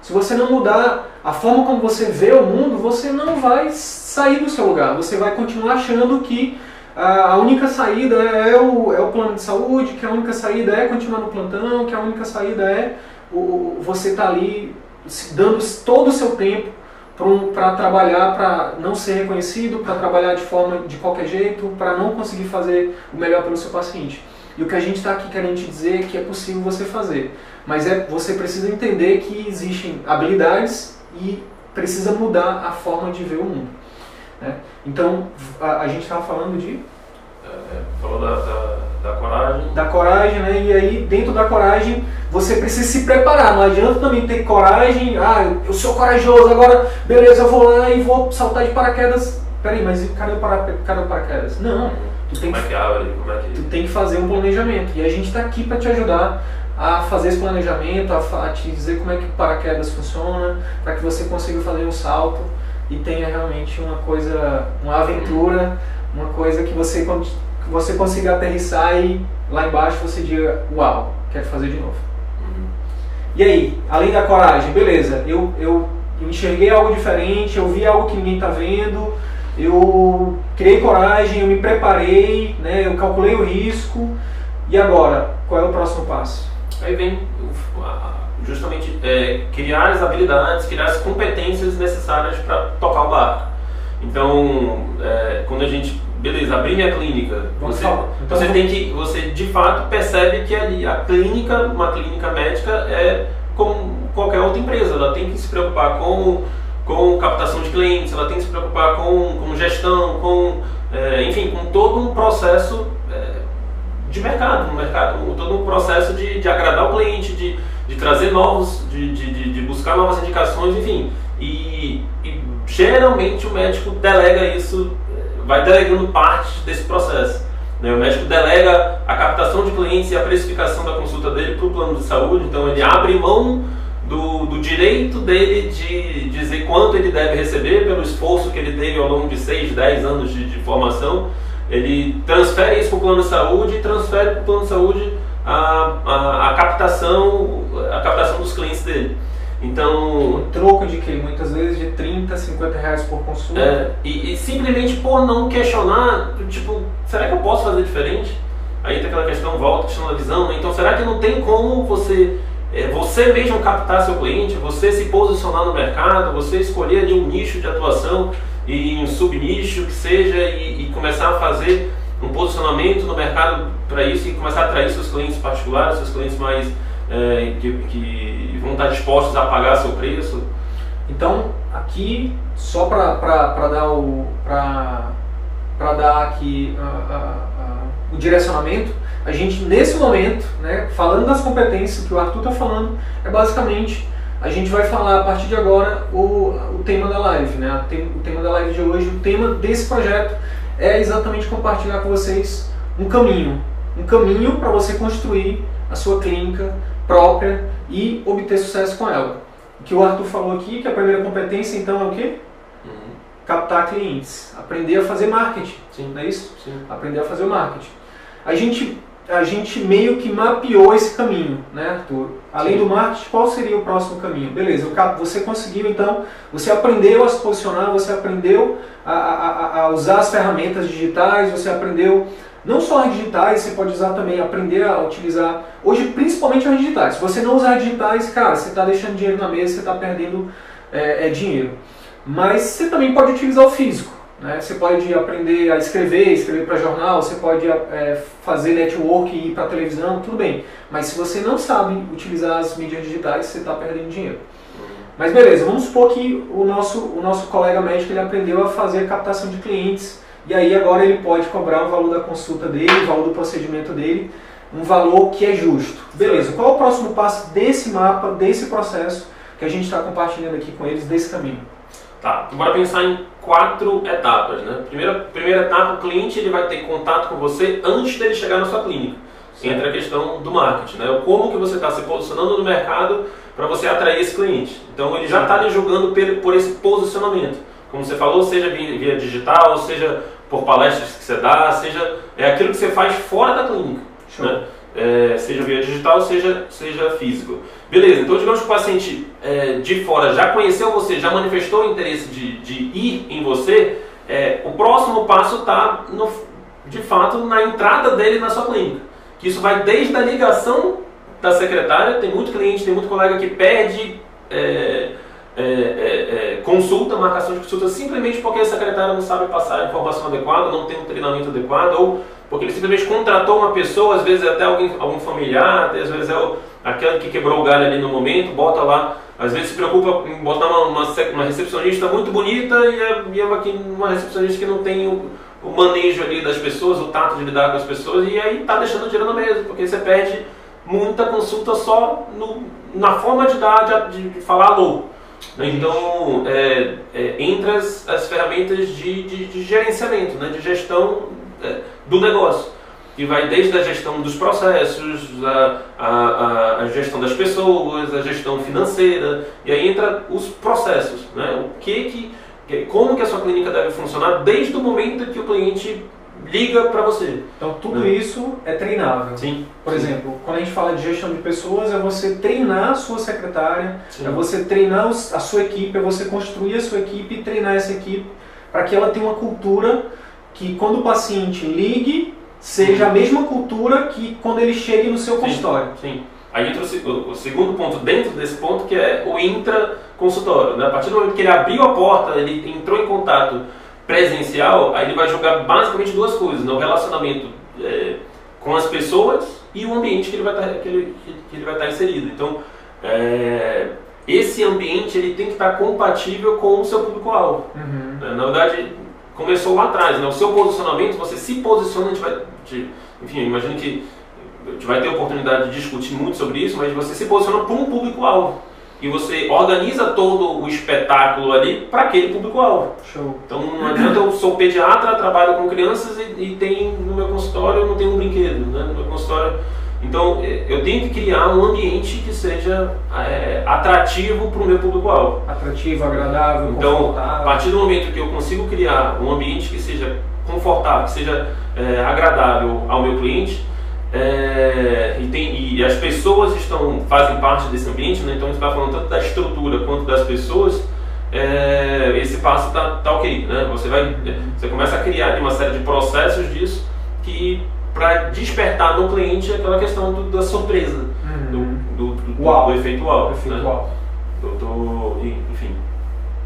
[SPEAKER 1] Se você não mudar a forma como você vê o mundo, você não vai sair do seu lugar, você vai continuar achando que a única saída é o, é o plano de saúde, que a única saída é continuar no plantão, que a única saída é você está ali dando todo o seu tempo para trabalhar para não ser reconhecido, para trabalhar de forma de qualquer jeito, para não conseguir fazer o melhor pelo seu paciente. E o que a gente está aqui querendo te dizer é que é possível você fazer, mas é você precisa entender que existem habilidades e precisa mudar a forma de ver o mundo. Né? Então a, a gente estava falando de
[SPEAKER 2] falou da, da, da, coragem.
[SPEAKER 1] Da coragem, né? E aí, dentro da coragem, você precisa se preparar. Não adianta também ter coragem, ah, eu sou corajoso, agora, beleza, eu vou lá e vou saltar de paraquedas. Peraí, mas cadê o, para, cadê o paraquedas? Não.
[SPEAKER 2] Tu tem como é que abre? Como é que...
[SPEAKER 1] Tu tem que fazer um planejamento. E a gente está aqui para te ajudar a fazer esse planejamento, a, a te dizer como é que o paraquedas funciona, para que você consiga fazer um salto e tenha realmente uma coisa, uma aventura, uma coisa que você, que você consiga aterrissar e lá embaixo você diga, uau, quero fazer de novo. Uhum. E aí, além da coragem, beleza, eu, eu, eu enxerguei algo diferente, eu vi algo que ninguém está vendo, eu criei coragem, eu me preparei, né, eu calculei o risco, e agora, qual é o próximo passo?
[SPEAKER 2] Aí vem justamente é, criar as habilidades, criar as competências necessárias para tocar o barco. Então, é, quando a gente, beleza, abrir minha clínica, você, então, você tem que, você de fato percebe que ali a clínica, uma clínica médica é como qualquer outra empresa, ela tem que se preocupar com com captação de clientes, ela tem que se preocupar com, com gestão, com, é, enfim, com todo um processo é, de mercado, um mercado, todo um processo de, de agradar o cliente, de, de trazer novos, de, de, de buscar novas indicações, enfim. E, e, geralmente o médico delega isso, vai delegando parte desse processo. Né? O médico delega a captação de clientes e a precificação da consulta dele para o plano de saúde, então ele abre mão do, do, direito dele de dizer quanto ele deve receber pelo esforço que ele teve ao longo de 6, 10 anos de, de formação. Ele transfere isso para o plano de saúde e transfere para o plano de saúde a, a, a, captação, a captação dos clientes dele. Então.
[SPEAKER 1] Um troco de que? Muitas vezes de 30, 50 reais por consulta.
[SPEAKER 2] É, e, e, simplesmente por não questionar, tipo, será que eu posso fazer diferente? Aí tem aquela questão, volta, questão da visão, né? Então será que não tem como você é, você mesmo captar seu cliente, você se posicionar no mercado, você escolher ali um nicho de atuação e um subnicho que seja e, e começar a fazer um posicionamento no mercado para isso e começar a atrair seus clientes particulares, seus clientes mais é, que, que, vão estar dispostos a pagar seu preço.
[SPEAKER 1] Então, aqui, só para dar, o, dar aqui o direcionamento, a gente, nesse momento, né, falando das competências que o Arthur está falando, é basicamente a gente vai falar a partir de agora o, o tema da live. Né? O tema da live de hoje, o tema desse projeto é exatamente compartilhar com vocês um caminho. Um caminho para você construir a sua clínica própria e obter sucesso com ela. O que o Arthur falou aqui, que a primeira competência então é o quê? Uhum. Captar clientes, aprender a fazer marketing, Sim. não é isso? Sim. Aprender a fazer o marketing. A gente a gente meio que mapeou esse caminho, né, Arthur? Além Sim. do marketing, qual seria o próximo caminho? Beleza, você conseguiu então, você aprendeu a se posicionar, você aprendeu a, a, a usar as ferramentas digitais, você aprendeu não só as digitais, você pode usar também, aprender a utilizar, hoje principalmente as digitais. Se você não usar as digitais, cara, você está deixando dinheiro na mesa, você está perdendo é, é, dinheiro. Mas você também pode utilizar o físico. Né? Você pode aprender a escrever, escrever para jornal, você pode é, fazer network e ir para televisão, tudo bem. Mas se você não sabe utilizar as mídias digitais, você está perdendo dinheiro. Mas beleza, vamos supor que o nosso, o nosso colega médico ele aprendeu a fazer captação de clientes e aí agora ele pode cobrar o valor da consulta dele, o valor do procedimento dele, um valor que é justo. Beleza, qual é o próximo passo desse mapa, desse processo que a gente está compartilhando aqui com eles, desse caminho?
[SPEAKER 2] Tá, bora pensar em quatro etapas, né? Primeira, primeira etapa, o cliente ele vai ter contato com você antes dele chegar na sua clínica. Sim. Entra a questão do marketing, né? Como que você está se posicionando no mercado para você atrair esse cliente. Então ele já está lhe julgando por esse posicionamento. Como você falou, seja via, via digital, seja por palestras que você dá, seja é aquilo que você faz fora da clínica. Né? É, seja via digital, seja, seja físico. Beleza, então digamos que o paciente é, de fora já conheceu você, já manifestou o interesse de, de ir em você, é, o próximo passo está, de fato, na entrada dele na sua clínica. Que isso vai desde a ligação da secretária, tem muito cliente, tem muito colega que pede é, é, é, é, consulta, marcação de consulta, simplesmente porque a secretária não sabe passar a informação adequada, não tem um treinamento adequado, ou porque ele simplesmente contratou uma pessoa, às vezes até alguém, algum familiar, às vezes é o, aquele que quebrou o galho ali no momento, bota lá, às vezes se preocupa em botar uma, uma, uma recepcionista muito bonita e é, e é uma, uma recepcionista que não tem o, o, manejo ali das pessoas, o tato de lidar com as pessoas, e aí tá deixando dinheiro na mesa, porque você perde muita consulta só no, na forma de dar, de, de falar alô. Né? Então, é, é, entre as, as ferramentas de, de, de, gerenciamento, né? de gestão é, do negócio. que vai desde a gestão dos processos, a, a, a, gestão das pessoas, a gestão financeira, e aí entra os processos, né? O que que, como que a sua clínica deve funcionar desde o momento que o cliente liga para você.
[SPEAKER 1] Então tudo né? isso é treinável.
[SPEAKER 2] Sim.
[SPEAKER 1] Por
[SPEAKER 2] sim.
[SPEAKER 1] exemplo, quando a gente fala de gestão de pessoas, é você treinar a sua secretária, sim. é você treinar a sua equipe, é você construir a sua equipe e treinar essa equipe para que ela tenha uma cultura que quando o paciente ligue, seja a mesma cultura que quando ele chegue no seu consultório.
[SPEAKER 2] Sim. Aí entra o, o, segundo ponto dentro desse ponto, que é o intra-consultório. Né? A partir do momento que ele abriu a porta, ele entrou em contato presencial, aí ele vai jogar basicamente duas coisas, né? o relacionamento é, com as pessoas e o ambiente que ele vai estar, tá, que ele, que ele vai estar tá inserido. Então, é, esse ambiente ele tem que estar compatível com o seu público-alvo. Uhum. Né? Na verdade, começou lá atrás, né? o seu posicionamento, você se posiciona, a gente vai, enfim, imagino que a gente vai ter oportunidade de discutir muito sobre isso, mas você se posiciona para um público-alvo e você organiza todo o espetáculo ali para aquele público-alvo. Então não adianta eu sou pediatra, trabalho com crianças e, e tem no meu consultório eu não tenho um brinquedo, né? No meu consultório. Então é, eu tenho que criar um ambiente que seja é, atrativo para o meu público-alvo.
[SPEAKER 1] Atrativo, agradável,
[SPEAKER 2] então, a partir do momento que eu consigo criar um ambiente que seja confortável, que seja é, agradável ao meu cliente, é, e, tem, e as pessoas estão, fazem parte desse ambiente, né? então a gente está falando tanto da estrutura quanto das pessoas, é, esse passo está tá ok. Né? Você, vai, você começa a criar uma série de processos disso que para despertar no cliente aquela questão do, da surpresa, uhum. do, do, do,
[SPEAKER 1] uau.
[SPEAKER 2] do efeito uau.
[SPEAKER 1] Efeito
[SPEAKER 2] né?
[SPEAKER 1] uau.
[SPEAKER 2] Do, enfim.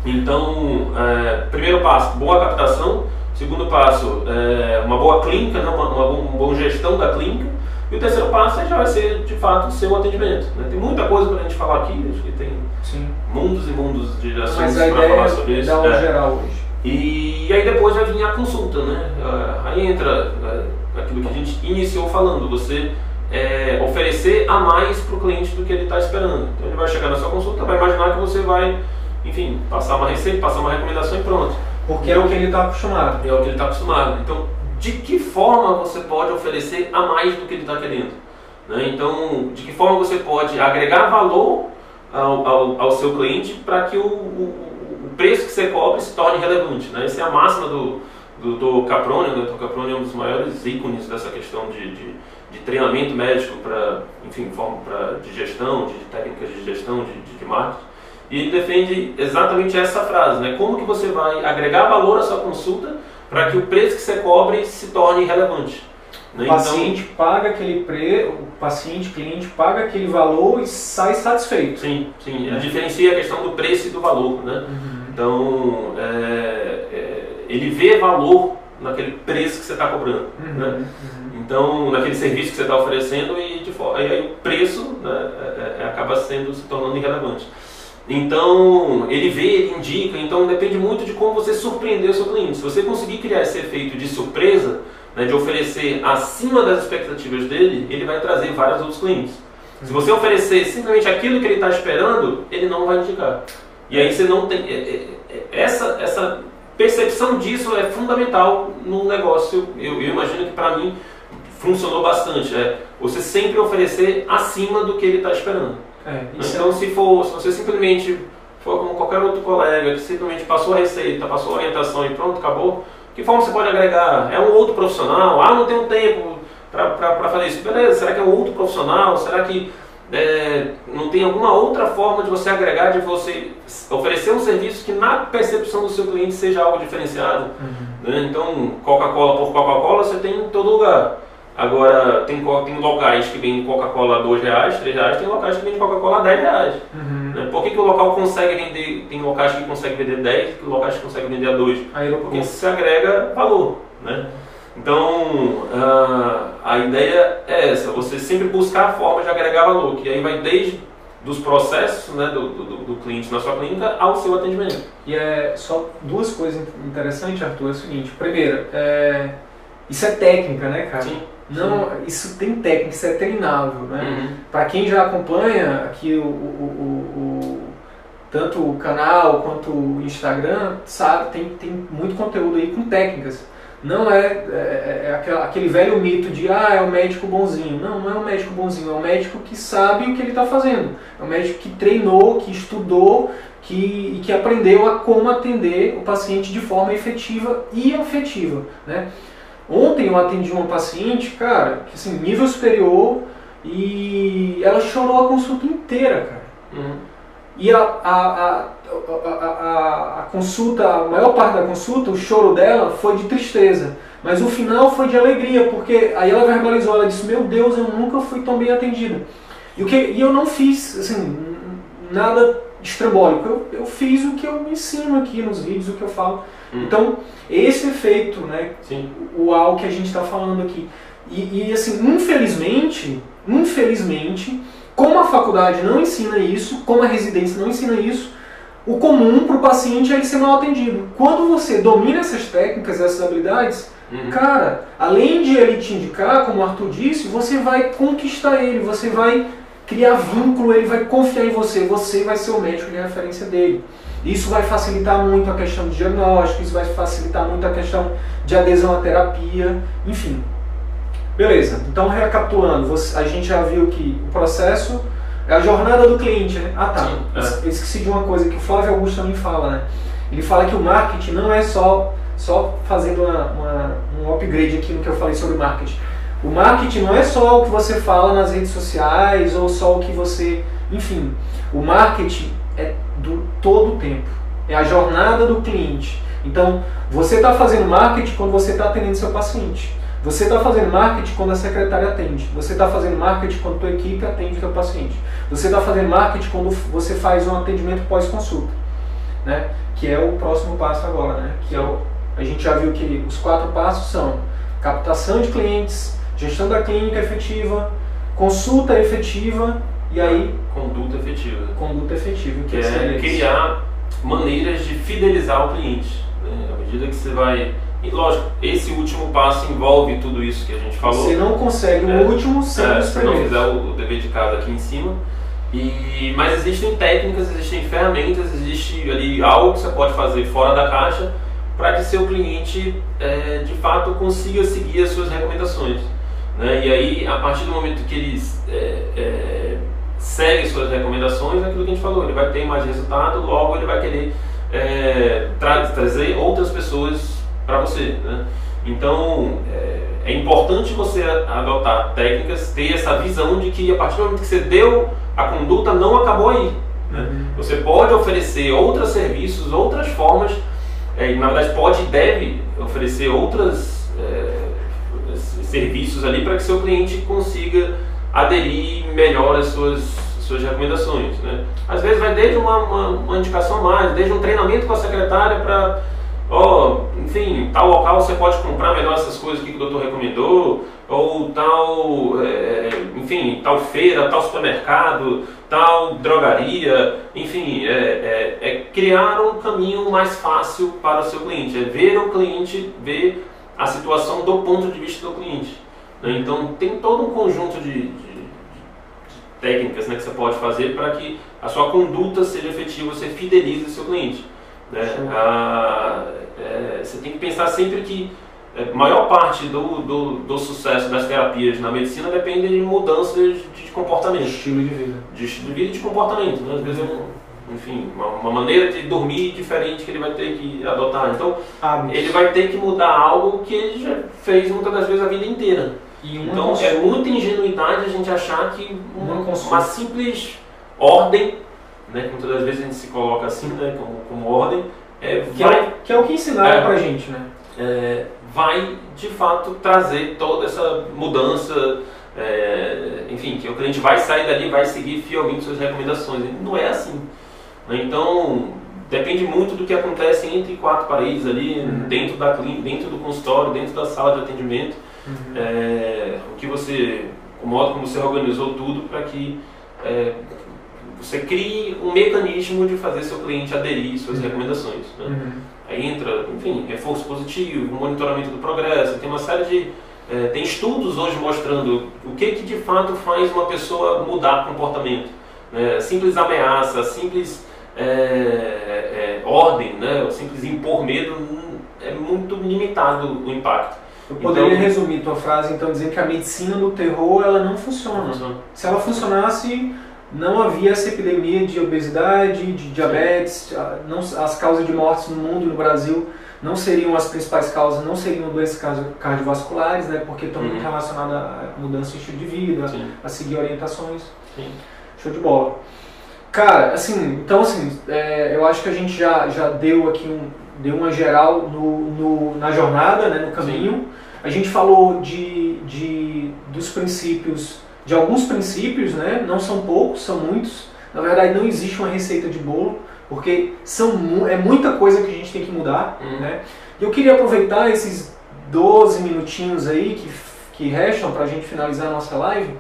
[SPEAKER 2] Então, é, primeiro passo, boa captação. Segundo passo, é, uma boa clínica, né? uma, uma, uma boa gestão da clínica. E o terceiro passo já vai ser, de fato, o seu atendimento. Né? Tem muita coisa para a gente falar aqui, acho que tem
[SPEAKER 1] Sim.
[SPEAKER 2] mundos e mundos de
[SPEAKER 1] assuntos para falar sobre
[SPEAKER 2] é
[SPEAKER 1] isso. Mas é. geral hoje.
[SPEAKER 2] E, e, aí depois vai vir a consulta, né? Ah, aí entra né, aquilo que a gente iniciou falando, você é, oferecer a mais para o cliente do que ele está esperando. Então ele vai chegar na sua consulta, vai imaginar que você vai, enfim, passar uma receita, passar uma recomendação e pronto.
[SPEAKER 1] Porque é o que ele está acostumado.
[SPEAKER 2] É o que ele está acostumado. Então de que forma você pode oferecer a mais do que ele está querendo. Né? Então, de que forma você pode agregar valor ao, ao, ao seu cliente para que o, o, o, preço que você cobre se torne relevante. Né? Essa é a máxima do, do, do Caprone. O Caprone é um dos maiores ícones dessa questão de, de, de treinamento médico para, enfim, pra, de gestão, de técnicas de gestão, de, de marketing. E ele defende exatamente essa frase, né? Como que você vai agregar valor à sua consulta para que o preço que você cobre se torne relevante.
[SPEAKER 1] Né? O paciente então, paga aquele preço, o paciente, cliente paga aquele valor e sai satisfeito.
[SPEAKER 2] Sim, sim. Ele diferencia a questão do preço e do valor, né? Uhum. Então, é, é, ele vê valor naquele preço que você está cobrando, uhum. né? Uhum. Então, naquele serviço que você está oferecendo e, de, e aí o preço né, é, é, acaba sendo se tornando irrelevante. Então, ele vê, ele indica, então depende muito de como você surpreender o seu cliente. Se você conseguir criar esse efeito de surpresa, né, de oferecer acima das expectativas dele, ele vai trazer vários outros clientes. Se você oferecer simplesmente aquilo que ele está esperando, ele não vai indicar. E aí você não tem. É, é, é, essa, essa percepção disso é fundamental no negócio. Eu, eu imagino que para mim funcionou bastante. É você sempre oferecer acima do que ele está esperando.
[SPEAKER 1] É,
[SPEAKER 2] então, é... se, for, se você simplesmente for como qualquer outro colega que simplesmente passou a receita, passou a orientação e pronto, acabou, que forma você pode agregar? É um outro profissional? Ah, não tenho tempo para fazer isso. Beleza, será que é um outro profissional? Será que é, não tem alguma outra forma de você agregar, de você oferecer um serviço que na percepção do seu cliente seja algo diferenciado? Uhum. Né? Então, Coca-Cola por Coca-Cola você tem em todo lugar. Agora, tem, tem locais que vendem Coca-Cola a 2 reais, 3 reais, tem locais que vendem Coca-Cola a 10 reais. Uhum. Né? Por que, que o local consegue vender, tem locais que conseguem vender 10 e locais que conseguem vender a 2? Porque se agrega valor. Né? Então, a ideia é essa, você sempre buscar a forma de agregar valor, que aí vai desde dos processos né, do, do, do, cliente na sua clínica ao seu atendimento.
[SPEAKER 1] E é só duas coisas interessantes, Arthur, é o seguinte. Primeiro, é, isso é técnica, né, cara?
[SPEAKER 2] Sim.
[SPEAKER 1] Não, isso tem técnica, isso é treinável, né? Uhum. Para quem já acompanha aqui o, o, o, o, tanto o canal quanto o Instagram, sabe, tem, tem muito conteúdo aí com técnicas. não é, é, é, é aquele velho mito de ah, é o médico bonzinho. Não, não é o médico bonzinho, é o médico que sabe o que ele está fazendo. É o médico que treinou, que estudou que, e que aprendeu a como atender o paciente de forma efetiva e afetiva. Né? Ontem eu atendi uma paciente, cara, que assim, nível superior, e ela chorou a consulta inteira, cara. Uhum. E a, a, a, a, a, consulta, a maior parte da consulta, o choro dela foi de tristeza. Mas o final foi de alegria, porque aí ela verbalizou, ela disse, meu Deus, eu nunca fui tão bem atendida. E, o que, e eu não fiz, assim, nada estrambólico. Eu, eu fiz o que eu ensino aqui nos vídeos, o que eu falo. Hum. Então, esse efeito, né, Sim. o ao que a gente está falando aqui. E, e, assim, infelizmente, infelizmente, como a faculdade não ensina isso, como a residência não ensina isso, o comum para o paciente é ele ser mal atendido. Quando você domina essas técnicas, essas habilidades, uhum. cara, além de ele te indicar, como o Arthur disse, você vai conquistar ele, você vai criar vínculo, ele vai confiar em você, você vai ser o médico de referência dele. Isso vai facilitar muito a questão de diagnóstico, isso vai facilitar muito a questão de adesão à terapia, enfim. Beleza, então recapitulando, a gente já viu que o processo é a jornada do cliente, né? Ah tá, é. esqueci de uma coisa que o Flávio Augusto também fala, né? Ele fala que o marketing não é só, só fazendo uma, uma, um upgrade aqui no que eu falei sobre marketing o marketing não é só o que você fala nas redes sociais ou só o que você. Enfim, o marketing é do todo o tempo. É a jornada do cliente. Então, você está fazendo marketing quando você está atendendo seu paciente. Você está fazendo marketing quando a secretária atende. Você está fazendo marketing quando a tua equipe atende o seu paciente. Você está fazendo marketing quando você faz um atendimento pós-consulta. Né? Que é o próximo passo agora. Né? Que é o, a gente já viu que os quatro passos são captação de clientes, gestão da clínica efetiva, consulta efetiva e aí
[SPEAKER 2] conduta efetiva.
[SPEAKER 1] Conduta efetiva,
[SPEAKER 2] que, que é criar maneiras de fidelizar o cliente. Né? À medida que você vai e lógico, esse último passo envolve tudo isso que a gente falou.
[SPEAKER 1] Você não consegue é, o último sem é,
[SPEAKER 2] Se não fizer o dever de casa aqui em cima. E, mas existem técnicas, existem ferramentas, existe ali algo que você pode fazer fora da caixa para que seu cliente é, de fato consiga seguir as suas recomendações. Né? E aí, a partir do momento que ele é, é, segue suas recomendações, é aquilo que a gente falou, ele vai ter mais resultado, logo ele vai querer é, tra trazer outras pessoas para você. Né? Então, é, é, importante você adotar técnicas, ter essa visão de que a partir do momento que você deu a conduta, não acabou aí. Né? Uhum. Você pode oferecer outros serviços, outras formas, é, e na verdade pode e deve oferecer outras é, serviços ali para que seu cliente consiga aderir melhor às suas, suas recomendações. Né? Às vezes vai desde uma, uma, uma indicação mais, desde um treinamento com a secretária para, ó, enfim, tal local você pode comprar melhor essas coisas que o doutor recomendou, ou tal, é, enfim, tal feira, tal supermercado, tal drogaria, enfim, é, é, é criar um caminho mais fácil para o seu cliente, é ver o cliente, ver a situação do ponto de vista do cliente. Né? Então tem todo um conjunto de, de, de técnicas né, que você pode fazer para que a sua conduta seja efetiva, você fidelize o seu cliente. Né? A, é, você tem que pensar sempre que a é, maior parte do, do, do, sucesso das terapias na medicina depende de mudanças de comportamento. De
[SPEAKER 1] estilo de vida.
[SPEAKER 2] De estilo de vida e de comportamento. Né? Às vezes eu enfim, uma, uma, maneira de dormir diferente que ele vai ter que adotar. Então, ah, ele vai ter que mudar algo que ele já fez muitas das vezes a vida inteira. então, é muita ingenuidade a gente achar que uma, uma simples ordem, né, que muitas das vezes a gente se coloca assim, né, como, como ordem, é,
[SPEAKER 1] que, é vai, é, que é o que ensinaram é, pra gente, né?
[SPEAKER 2] É, vai, de fato, trazer toda essa mudança, é, enfim, que o cliente vai sair dali vai seguir fielmente suas recomendações. Não é assim. Né? Então, depende muito do que acontece entre quatro paredes ali, uhum. dentro da clínica, dentro do consultório, dentro da sala de atendimento. Uhum. É, o que você, o modo como você organizou tudo para que é, você crie um mecanismo de fazer seu cliente aderir suas uhum. recomendações. Né? Uhum. Aí entra, enfim, reforço positivo, monitoramento do progresso, tem uma série de é, tem estudos hoje mostrando o que, que de fato faz uma pessoa mudar comportamento. Né? Simples ameaça, simples é, é, ordem, né, o simples impor medo, é muito limitado o impacto.
[SPEAKER 1] Eu poderia então, resumir tua frase então dizendo que a medicina do terror ela não funciona. Não funciona. Se ela funcionasse, não havia essa epidemia de obesidade, de diabetes, não, as causas de mortes no mundo e no Brasil não seriam as principais causas, não seriam doenças cardiovasculares, né, porque estão muito uhum. relacionadas a mudança de estilo de vida, Sim. a seguir orientações. Sim. Show de bola. Cara, assim, então assim, é, eu acho que a gente já, já deu aqui um, deu uma geral no, no na jornada, né, no caminho. Sim. A gente falou de, de, dos princípios, de alguns princípios, né, não são poucos, são muitos. Na verdade, não existe uma receita de bolo porque são, é muita coisa que a gente tem que mudar. Uhum. Né? E eu queria aproveitar esses 12 minutinhos aí que, que restam para a gente finalizar a nossa live,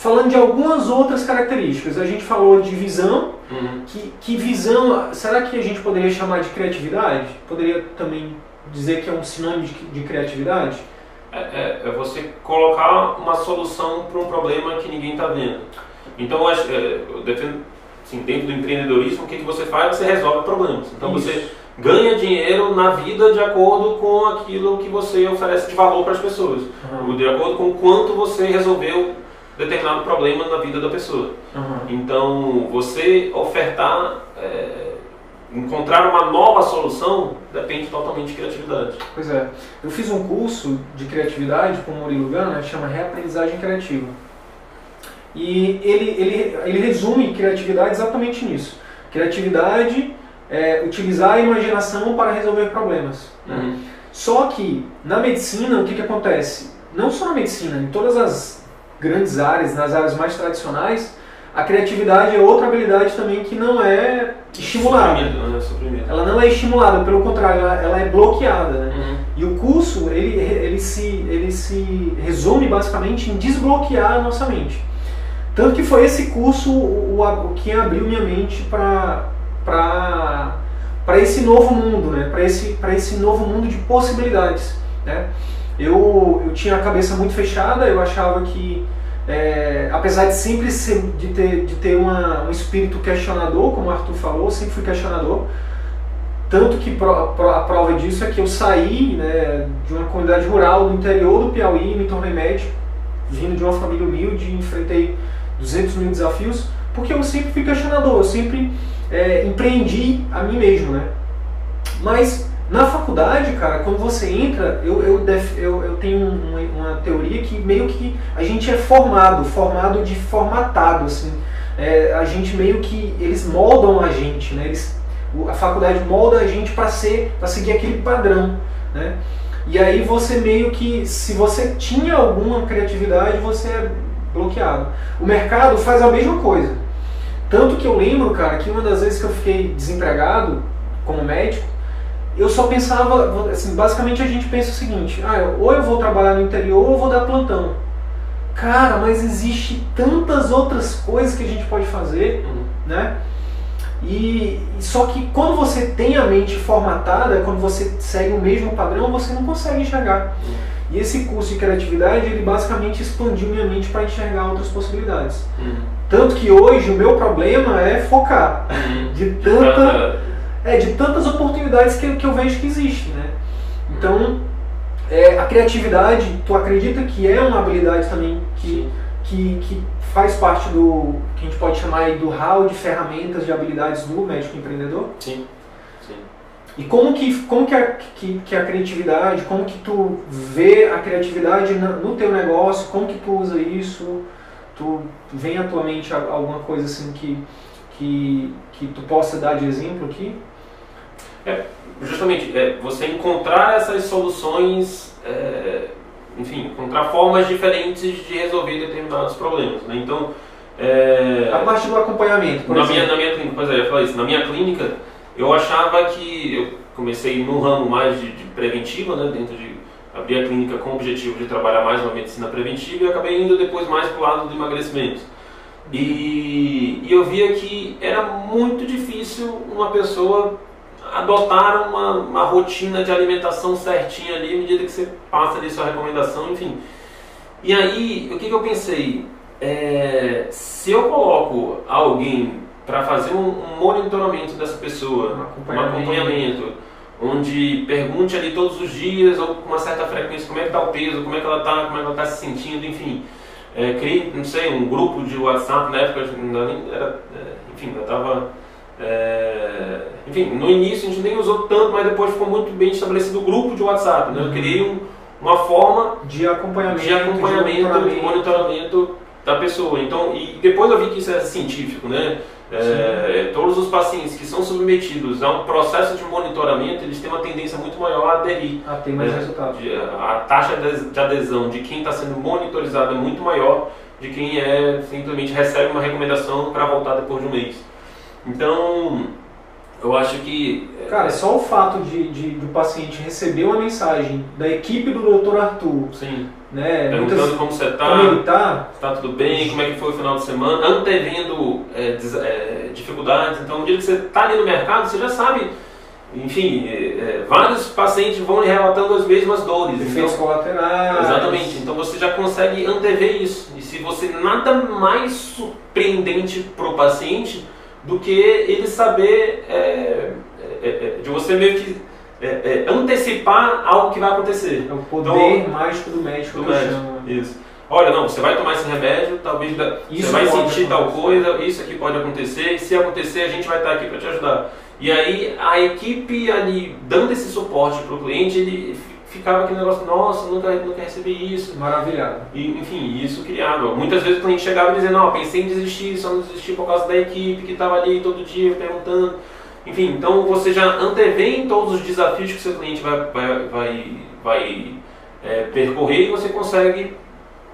[SPEAKER 1] falando de algumas outras características. A gente falou de visão, uhum. que, que visão, será que a gente poderia chamar de criatividade? Poderia também dizer que é um sinônimo de, de criatividade?
[SPEAKER 2] É, é, é, você colocar uma solução para um problema que ninguém está vendo. Então, eu, acho, é, eu defendo assim, dentro do empreendedorismo, o que, que você faz? Você resolve problemas. Então Isso. você ganha dinheiro na vida de acordo com aquilo que você oferece de valor para as pessoas. Uhum. De acordo com quanto você resolveu determinado problema na vida da pessoa. Uhum. Então, você ofertar, é, encontrar uma nova solução, depende totalmente de criatividade.
[SPEAKER 1] Pois é. Eu fiz um curso de criatividade com o Murilo Gana, chama Reaprendizagem Criativa. E ele, ele, ele resume criatividade exatamente nisso. Criatividade é utilizar a imaginação para resolver problemas. Né? Uhum. Só que na medicina, o que, que acontece? Não só na medicina, em todas as grandes áreas, nas áreas mais tradicionais, a criatividade é outra habilidade também que não é estimulada.
[SPEAKER 2] Né?
[SPEAKER 1] Ela não é estimulada, pelo contrário, ela, ela é bloqueada. Né? Uhum. E o curso ele, ele, se, ele se resume basicamente em desbloquear a nossa mente. Tanto que foi esse curso o, o que abriu minha mente para esse novo mundo, né? para esse, esse novo mundo de possibilidades. Né? Eu, eu tinha a cabeça muito fechada, eu achava que, é, apesar de sempre ser, de ter, de ter uma, um espírito questionador, como o Arthur falou, sempre fui questionador, tanto que pro, pro, a prova disso é que eu saí né, de uma comunidade rural do interior do Piauí, me tornei médico, vindo de uma família humilde, enfrentei 200 mil desafios, porque eu sempre fui questionador, eu sempre é, empreendi a mim mesmo, né? Mas na faculdade, cara, quando você entra, eu, eu, def, eu, eu tenho uma, uma, teoria que meio que a gente é formado, formado de formatado, assim. É, a gente meio que, eles moldam a gente, né? Eles, a faculdade molda a gente para ser, para seguir aquele padrão, né? E aí você meio que, se você tinha alguma criatividade, você é bloqueado. O mercado faz a mesma coisa. Tanto que eu lembro, cara, que uma das vezes que eu fiquei desempregado como médico, eu só pensava, assim, basicamente a gente pensa o seguinte, ah, ou eu vou trabalhar no interior ou eu vou dar plantão. Cara, mas existe tantas outras coisas que a gente pode fazer, uhum. né? E só que quando você tem a mente formatada, quando você segue o mesmo padrão, você não consegue enxergar. Uhum. E esse curso de criatividade, ele basicamente expandiu minha mente para enxergar outras possibilidades. Uhum. Tanto que hoje o meu problema é focar uhum. de tanta é de tantas oportunidades que, que eu vejo que existem, né? Então, é, a criatividade, tu acredita que é uma habilidade também que, que, que faz parte do que a gente pode chamar aí do hall de ferramentas, de habilidades do médico empreendedor?
[SPEAKER 2] Sim.
[SPEAKER 1] E como que, como que, a, que, que a criatividade, como que tu vê a criatividade no teu negócio, como que tu usa isso? Tu vem à tua mente alguma coisa assim que, que, que tu possa dar de exemplo aqui?
[SPEAKER 2] É, justamente, é, você encontrar essas soluções, é, enfim, encontrar formas diferentes de resolver determinados problemas. Né? Então,
[SPEAKER 1] é, a parte do acompanhamento,
[SPEAKER 2] por na exemplo. Minha, na minha clínica, pois é, eu falar isso, na minha clínica eu achava que eu comecei no ramo mais de, de preventiva, né, dentro de abrir a clínica com o objetivo de trabalhar mais na medicina preventiva e acabei indo depois mais para o lado do emagrecimento. E, e, eu via que era muito difícil uma pessoa adotar uma, uma rotina de alimentação certinha ali, à medida que você passa ali sua recomendação, enfim. E aí, o que, que eu pensei? É, se eu coloco alguém para fazer um, um, monitoramento dessa pessoa, um acompanhamento, um acompanhamento onde pergunte ali todos os dias ou com uma certa frequência como é que está o peso, como é que ela está, como é que ela está se sentindo, enfim. É, criei, não sei, um grupo de WhatsApp, na época era, é, enfim, ainda estava... É, enfim, no início a gente nem usou tanto, mas depois ficou muito bem estabelecido o grupo de WhatsApp. Né? Eu criei um, uma forma
[SPEAKER 1] de acompanhamento,
[SPEAKER 2] de, acompanhamento, de monitoramento. da pessoa. Então, e depois eu vi que isso é científico, né? É, todos os pacientes que são submetidos a um processo de monitoramento, eles têm uma tendência muito maior a aderir.
[SPEAKER 1] A ter mais né? resultados.
[SPEAKER 2] A taxa de adesão de quem está sendo monitorizado é muito maior de quem é simplesmente recebe uma recomendação para voltar depois de um mês. Então, eu acho que.
[SPEAKER 1] É, Cara, só o fato de, de, do paciente receber uma mensagem da equipe do Dr. Arthur.
[SPEAKER 2] Sim.
[SPEAKER 1] Né,
[SPEAKER 2] Perguntando muitas, como você está.
[SPEAKER 1] Como ele está.
[SPEAKER 2] Está tudo bem, como é que foi o final de semana, antevendo é, é, dificuldades. Então, no dia que você está ali no mercado, você já sabe. Enfim, é, é vários pacientes vão lhe relatando as mesmas dores.
[SPEAKER 1] Efeitos então, colaterais.
[SPEAKER 2] Exatamente. Então você já consegue antever isso. E se você nada mais surpreendente para o paciente do que ele saber é, é, é, de você meio que é, é, antecipar algo que vai acontecer.
[SPEAKER 1] É o poder então, mágico do médico.
[SPEAKER 2] Do médico. Isso. Olha, não, você vai tomar esse remédio, talvez isso você vai sentir tal coisa, isso aqui pode acontecer, e se acontecer a gente vai estar aqui para te ajudar. E aí a equipe ali dando esse suporte para o cliente, ele ficava aquele negócio, nossa, nunca, nunca recebi isso.
[SPEAKER 1] Maravilhado.
[SPEAKER 2] E, enfim, isso criava. Muitas vezes o cliente chegava dizendo, não, pensei em desistir, só não desisti por causa da equipe que estava ali todo dia perguntando. Enfim, então você já antevém todos os desafios que o seu cliente vai, vai, vai, vai é, percorrer e você consegue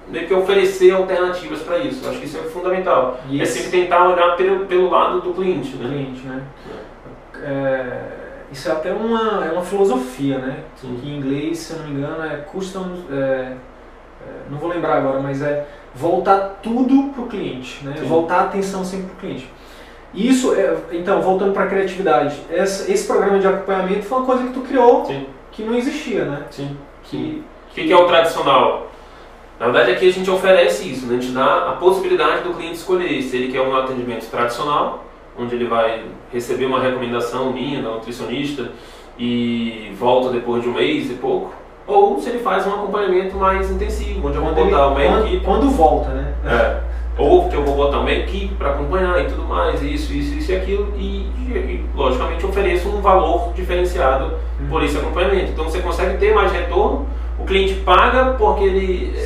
[SPEAKER 2] meio que oferecer alternativas para isso. Acho que isso é fundamental. É sempre tentar olhar pelo, pelo lado do cliente.
[SPEAKER 1] Né? Cliente, né? É. Isso é até uma, é uma filosofia, né? Sim. Que em inglês, se eu não me engano, é custom. É, é, não vou lembrar agora, mas é voltar tudo para o cliente, né? Voltar a atenção sempre para o cliente. Isso, é, então, voltando para a criatividade, esse, esse programa de acompanhamento foi uma coisa que tu criou
[SPEAKER 2] Sim.
[SPEAKER 1] que não existia, né?
[SPEAKER 2] Sim. Que, o que, que é o tradicional? Na verdade, aqui a gente oferece isso, né? a gente dá a possibilidade do cliente escolher se ele quer um atendimento tradicional onde ele vai receber uma recomendação minha, da nutricionista, e volta depois de um mês e pouco. Ou se ele faz um acompanhamento mais intensivo, onde eu vou quando botar ele, uma equipe.
[SPEAKER 1] Quando volta, né?
[SPEAKER 2] É. Ou que eu vou botar uma equipe para acompanhar e tudo mais, isso, isso, isso e aquilo, e, e logicamente ofereço um valor diferenciado uhum. por esse acompanhamento. Então você consegue ter mais retorno, o cliente paga porque ele, é,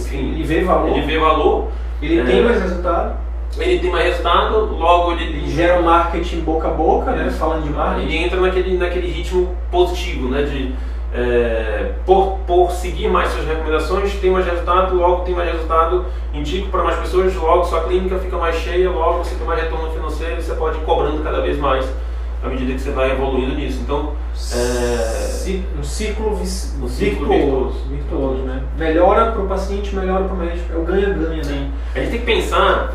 [SPEAKER 2] enfim,
[SPEAKER 1] ele vê valor,
[SPEAKER 2] ele vê valor,
[SPEAKER 1] ele é, tem mais resultado
[SPEAKER 2] ele tem mais resultado, logo ele,
[SPEAKER 1] ele gera um marketing boca a boca, né? Falando de marketing.
[SPEAKER 2] E entra naquele, naquele ritmo positivo, né? De, é, por, por seguir mais suas recomendações, tem mais resultado, logo tem mais resultado, indico para mais pessoas, logo sua clínica fica mais cheia, logo você tem mais retorno financeiro e você pode ir cobrando cada vez mais à medida que você vai evoluindo nisso. Então,
[SPEAKER 1] é... um ciclo, um ciclo virtuoso, virtuoso, né? Melhora para o paciente, melhora para o médico, é o ganha-ganha, né?
[SPEAKER 2] A gente tem que pensar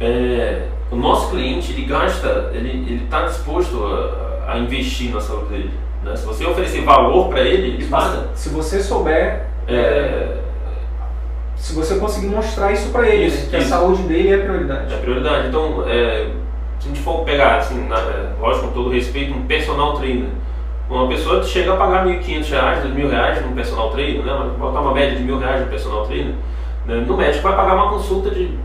[SPEAKER 2] é, o nosso cliente ele gasta, ele está disposto a, a, investir na saúde dele. Né? Se você oferecer valor para ele, ele paga.
[SPEAKER 1] Se você souber, é, se você conseguir mostrar isso para ele, isso, né? que isso. a saúde dele é prioridade.
[SPEAKER 2] É prioridade. Então, é, se a gente for pegar, assim, na, é, lógico, com todo respeito, um personal trainer. Uma pessoa chega a pagar R$ 1.500, R$ 2.000 num personal trainer, né? botar uma média de R$ 1.000 no personal trainer, né? no médico vai pagar uma consulta de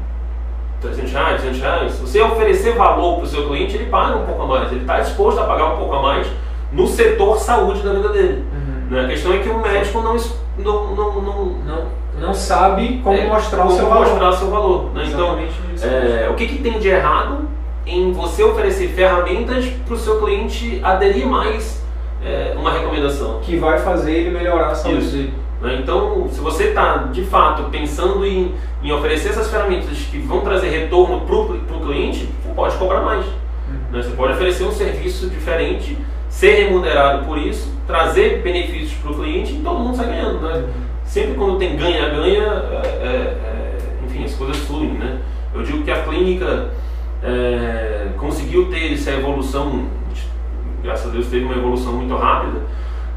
[SPEAKER 2] 300 reais, 200 reais. Se você oferecer valor para o seu cliente, ele paga um pouco a mais. Ele está disposto a pagar um pouco a mais no setor saúde da vida dele. Uhum. Né? A questão é que o médico não, não, não, não,
[SPEAKER 1] não, não sabe como é, mostrar o seu valor.
[SPEAKER 2] mostrar seu valor. Né? Então, é, o que, que tem de errado em você oferecer ferramentas para o seu cliente aderir mais é, uma recomendação?
[SPEAKER 1] Que vai fazer ele melhorar a saúde
[SPEAKER 2] Isso. dele. Né? Então, se você está de fato pensando em, em oferecer essas ferramentas que vão trazer retorno para o cliente, você pode cobrar mais. Uhum. Né? Você pode oferecer um serviço diferente, ser remunerado por isso, trazer benefícios para o cliente e todo mundo sai ganhando. Né? Uhum. Sempre quando tem ganha-ganha, é, é, é, enfim, as coisas fluem. Né? Eu digo que a clínica é, conseguiu ter essa evolução, graças a Deus teve uma evolução muito rápida,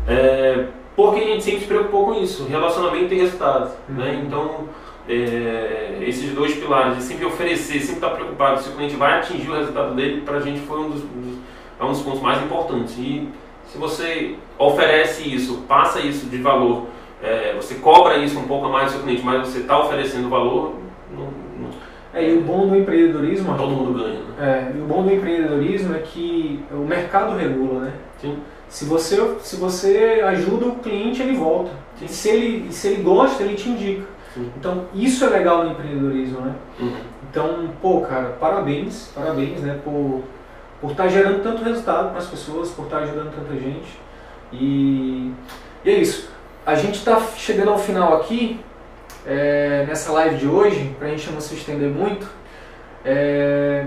[SPEAKER 2] é, porque a gente sempre se preocupou com isso, relacionamento e resultado. Uhum. Né? Então, é, esses dois pilares, de sempre oferecer, sempre estar preocupado se o cliente vai atingir o resultado dele, para a gente foi um dos, dos, é um dos pontos mais importantes. E Se você oferece isso, passa isso de valor, é, você cobra isso um pouco a mais do seu cliente, mas você está oferecendo valor, não, não...
[SPEAKER 1] É, e o bom do empreendedorismo...
[SPEAKER 2] Todo mundo ganha. Né?
[SPEAKER 1] É, e o bom do empreendedorismo é que o mercado regula, né?
[SPEAKER 2] Sim.
[SPEAKER 1] Se você, se você ajuda o cliente, ele volta. E se ele, se ele gosta, ele te indica.
[SPEAKER 2] Sim.
[SPEAKER 1] Então, isso é legal no empreendedorismo, né?
[SPEAKER 2] Uhum.
[SPEAKER 1] Então, pô, cara, parabéns, parabéns, né, por por estar tá gerando tanto resultado para as pessoas, por estar tá ajudando tanta gente. E, e é isso. A gente está chegando ao final aqui, é, nessa live de hoje, para a gente não se estender muito. É,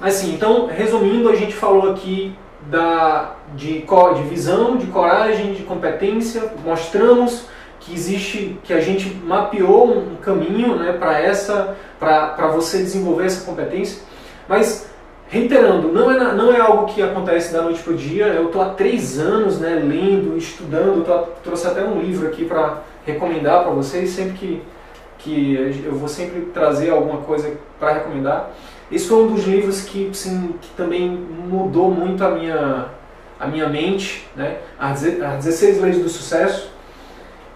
[SPEAKER 1] assim, então, resumindo, a gente falou aqui da, de, de visão, de coragem, de competência, mostramos que existe, que a gente mapeou um caminho né, para essa, para você desenvolver essa competência, mas reiterando, não é, não é algo que acontece da noite para o dia, eu estou há três anos né, lendo, estudando, tô, trouxe até um livro aqui para recomendar para vocês, sempre que, que eu vou sempre trazer alguma coisa para recomendar. Esse foi um dos livros que, sim, que também mudou muito a minha, a minha mente, né? As 16 Leis do Sucesso.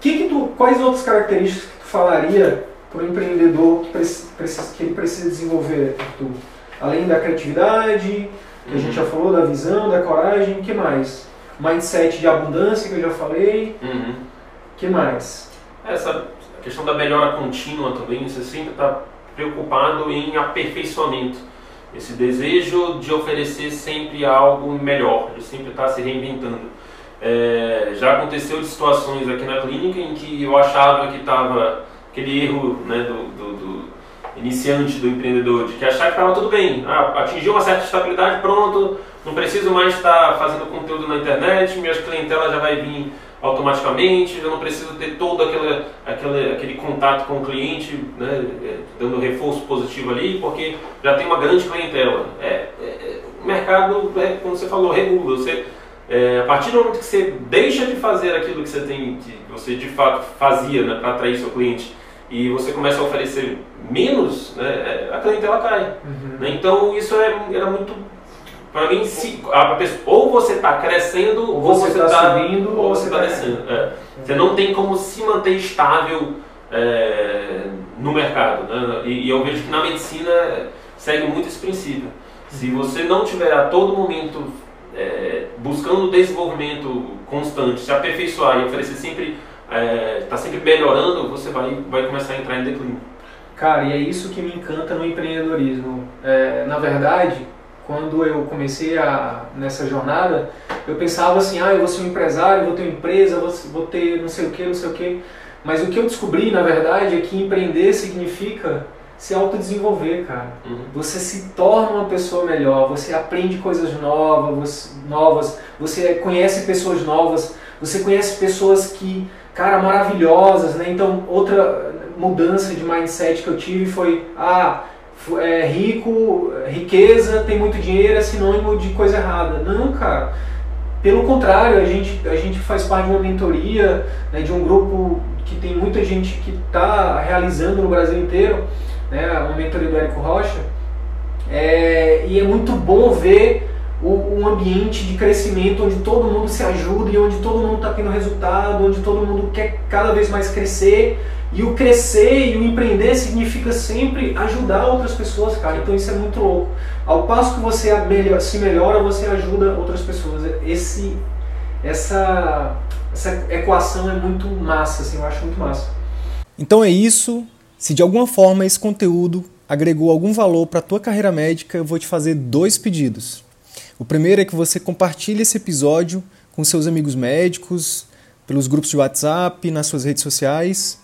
[SPEAKER 1] Que que tu, quais outras características que tu falaria para o empreendedor que, precisa, que ele precisa desenvolver, Arthur? Além da criatividade, que a gente já falou, da visão, da coragem, que mais? Mindset de abundância, que eu já falei.
[SPEAKER 2] Uhum.
[SPEAKER 1] que mais?
[SPEAKER 2] Essa questão da melhora contínua também, você sempre está preocupado em aperfeiçoamento. Esse desejo de oferecer sempre algo melhor, de sempre estar se reinventando. É, já aconteceu de situações aqui na clínica em que eu achava que estava aquele erro né, do, do, do, iniciante, do empreendedor, de que achar que estava tudo bem, ah, atingiu uma certa estabilidade, pronto, não preciso mais estar fazendo conteúdo na internet, minhas clientelas já vai vir automaticamente, eu não preciso ter todo aquele, aquele, aquele contato com o cliente, né, é, dando reforço positivo ali, porque já tem uma grande clientela. É, é, é, o mercado, é, como você falou, regula. Você, é, a partir do momento que você deixa de fazer aquilo que você tem, que você de fato fazia né, para atrair seu cliente, e você começa a oferecer menos, né, a clientela cai.
[SPEAKER 1] Uhum.
[SPEAKER 2] Né, então isso era muito para mim, se, a pessoa, ou você está crescendo, ou,
[SPEAKER 1] você está
[SPEAKER 2] tá,
[SPEAKER 1] subindo,
[SPEAKER 2] ou você está tá descendo. É. Você não tem como se manter estável é, no mercado. Né? E, e, eu vejo que na medicina segue muito esse princípio. Se uhum. você não tiver a todo momento é, buscando desenvolvimento constante, se aperfeiçoar e oferecer sempre, está é, sempre melhorando, você vai, vai começar a entrar em declínio.
[SPEAKER 1] Cara, e é isso que me encanta no empreendedorismo. É, na verdade, quando eu comecei a, nessa jornada, eu pensava assim, ah, eu vou ser um empresário, vou ter uma empresa, vou, vou ter não sei o que, não sei o que. Mas o que eu descobri, na verdade, é que empreender significa se autodesenvolver, cara.
[SPEAKER 2] Uhum.
[SPEAKER 1] Você se torna uma pessoa melhor, você aprende coisas novas, novas, você conhece pessoas novas, você conhece pessoas que, cara, maravilhosas, né? Então, outra mudança de mindset que eu tive foi, ah, é, rico, riqueza, tem muito dinheiro, é sinônimo de coisa errada. Não, cara. Pelo contrário, a gente, a gente faz parte de uma mentoria, né, de um grupo que tem muita gente que está realizando no Brasil inteiro, né, uma mentoria do Érico Rocha. É, e é muito bom ver o, um ambiente de crescimento onde todo mundo se ajuda e onde todo mundo está tendo resultado, onde todo mundo quer cada vez mais crescer e o crescer e o empreender significa sempre ajudar outras pessoas, cara. Então isso é muito louco. Ao passo que você se melhora, você ajuda outras pessoas. Esse, essa, essa equação é muito massa, assim, eu acho muito massa.
[SPEAKER 3] Então é isso. Se de alguma forma esse conteúdo agregou algum valor para a tua carreira médica, eu vou te fazer dois pedidos. O primeiro é que você compartilhe esse episódio com seus amigos médicos, pelos grupos de WhatsApp, nas suas redes sociais.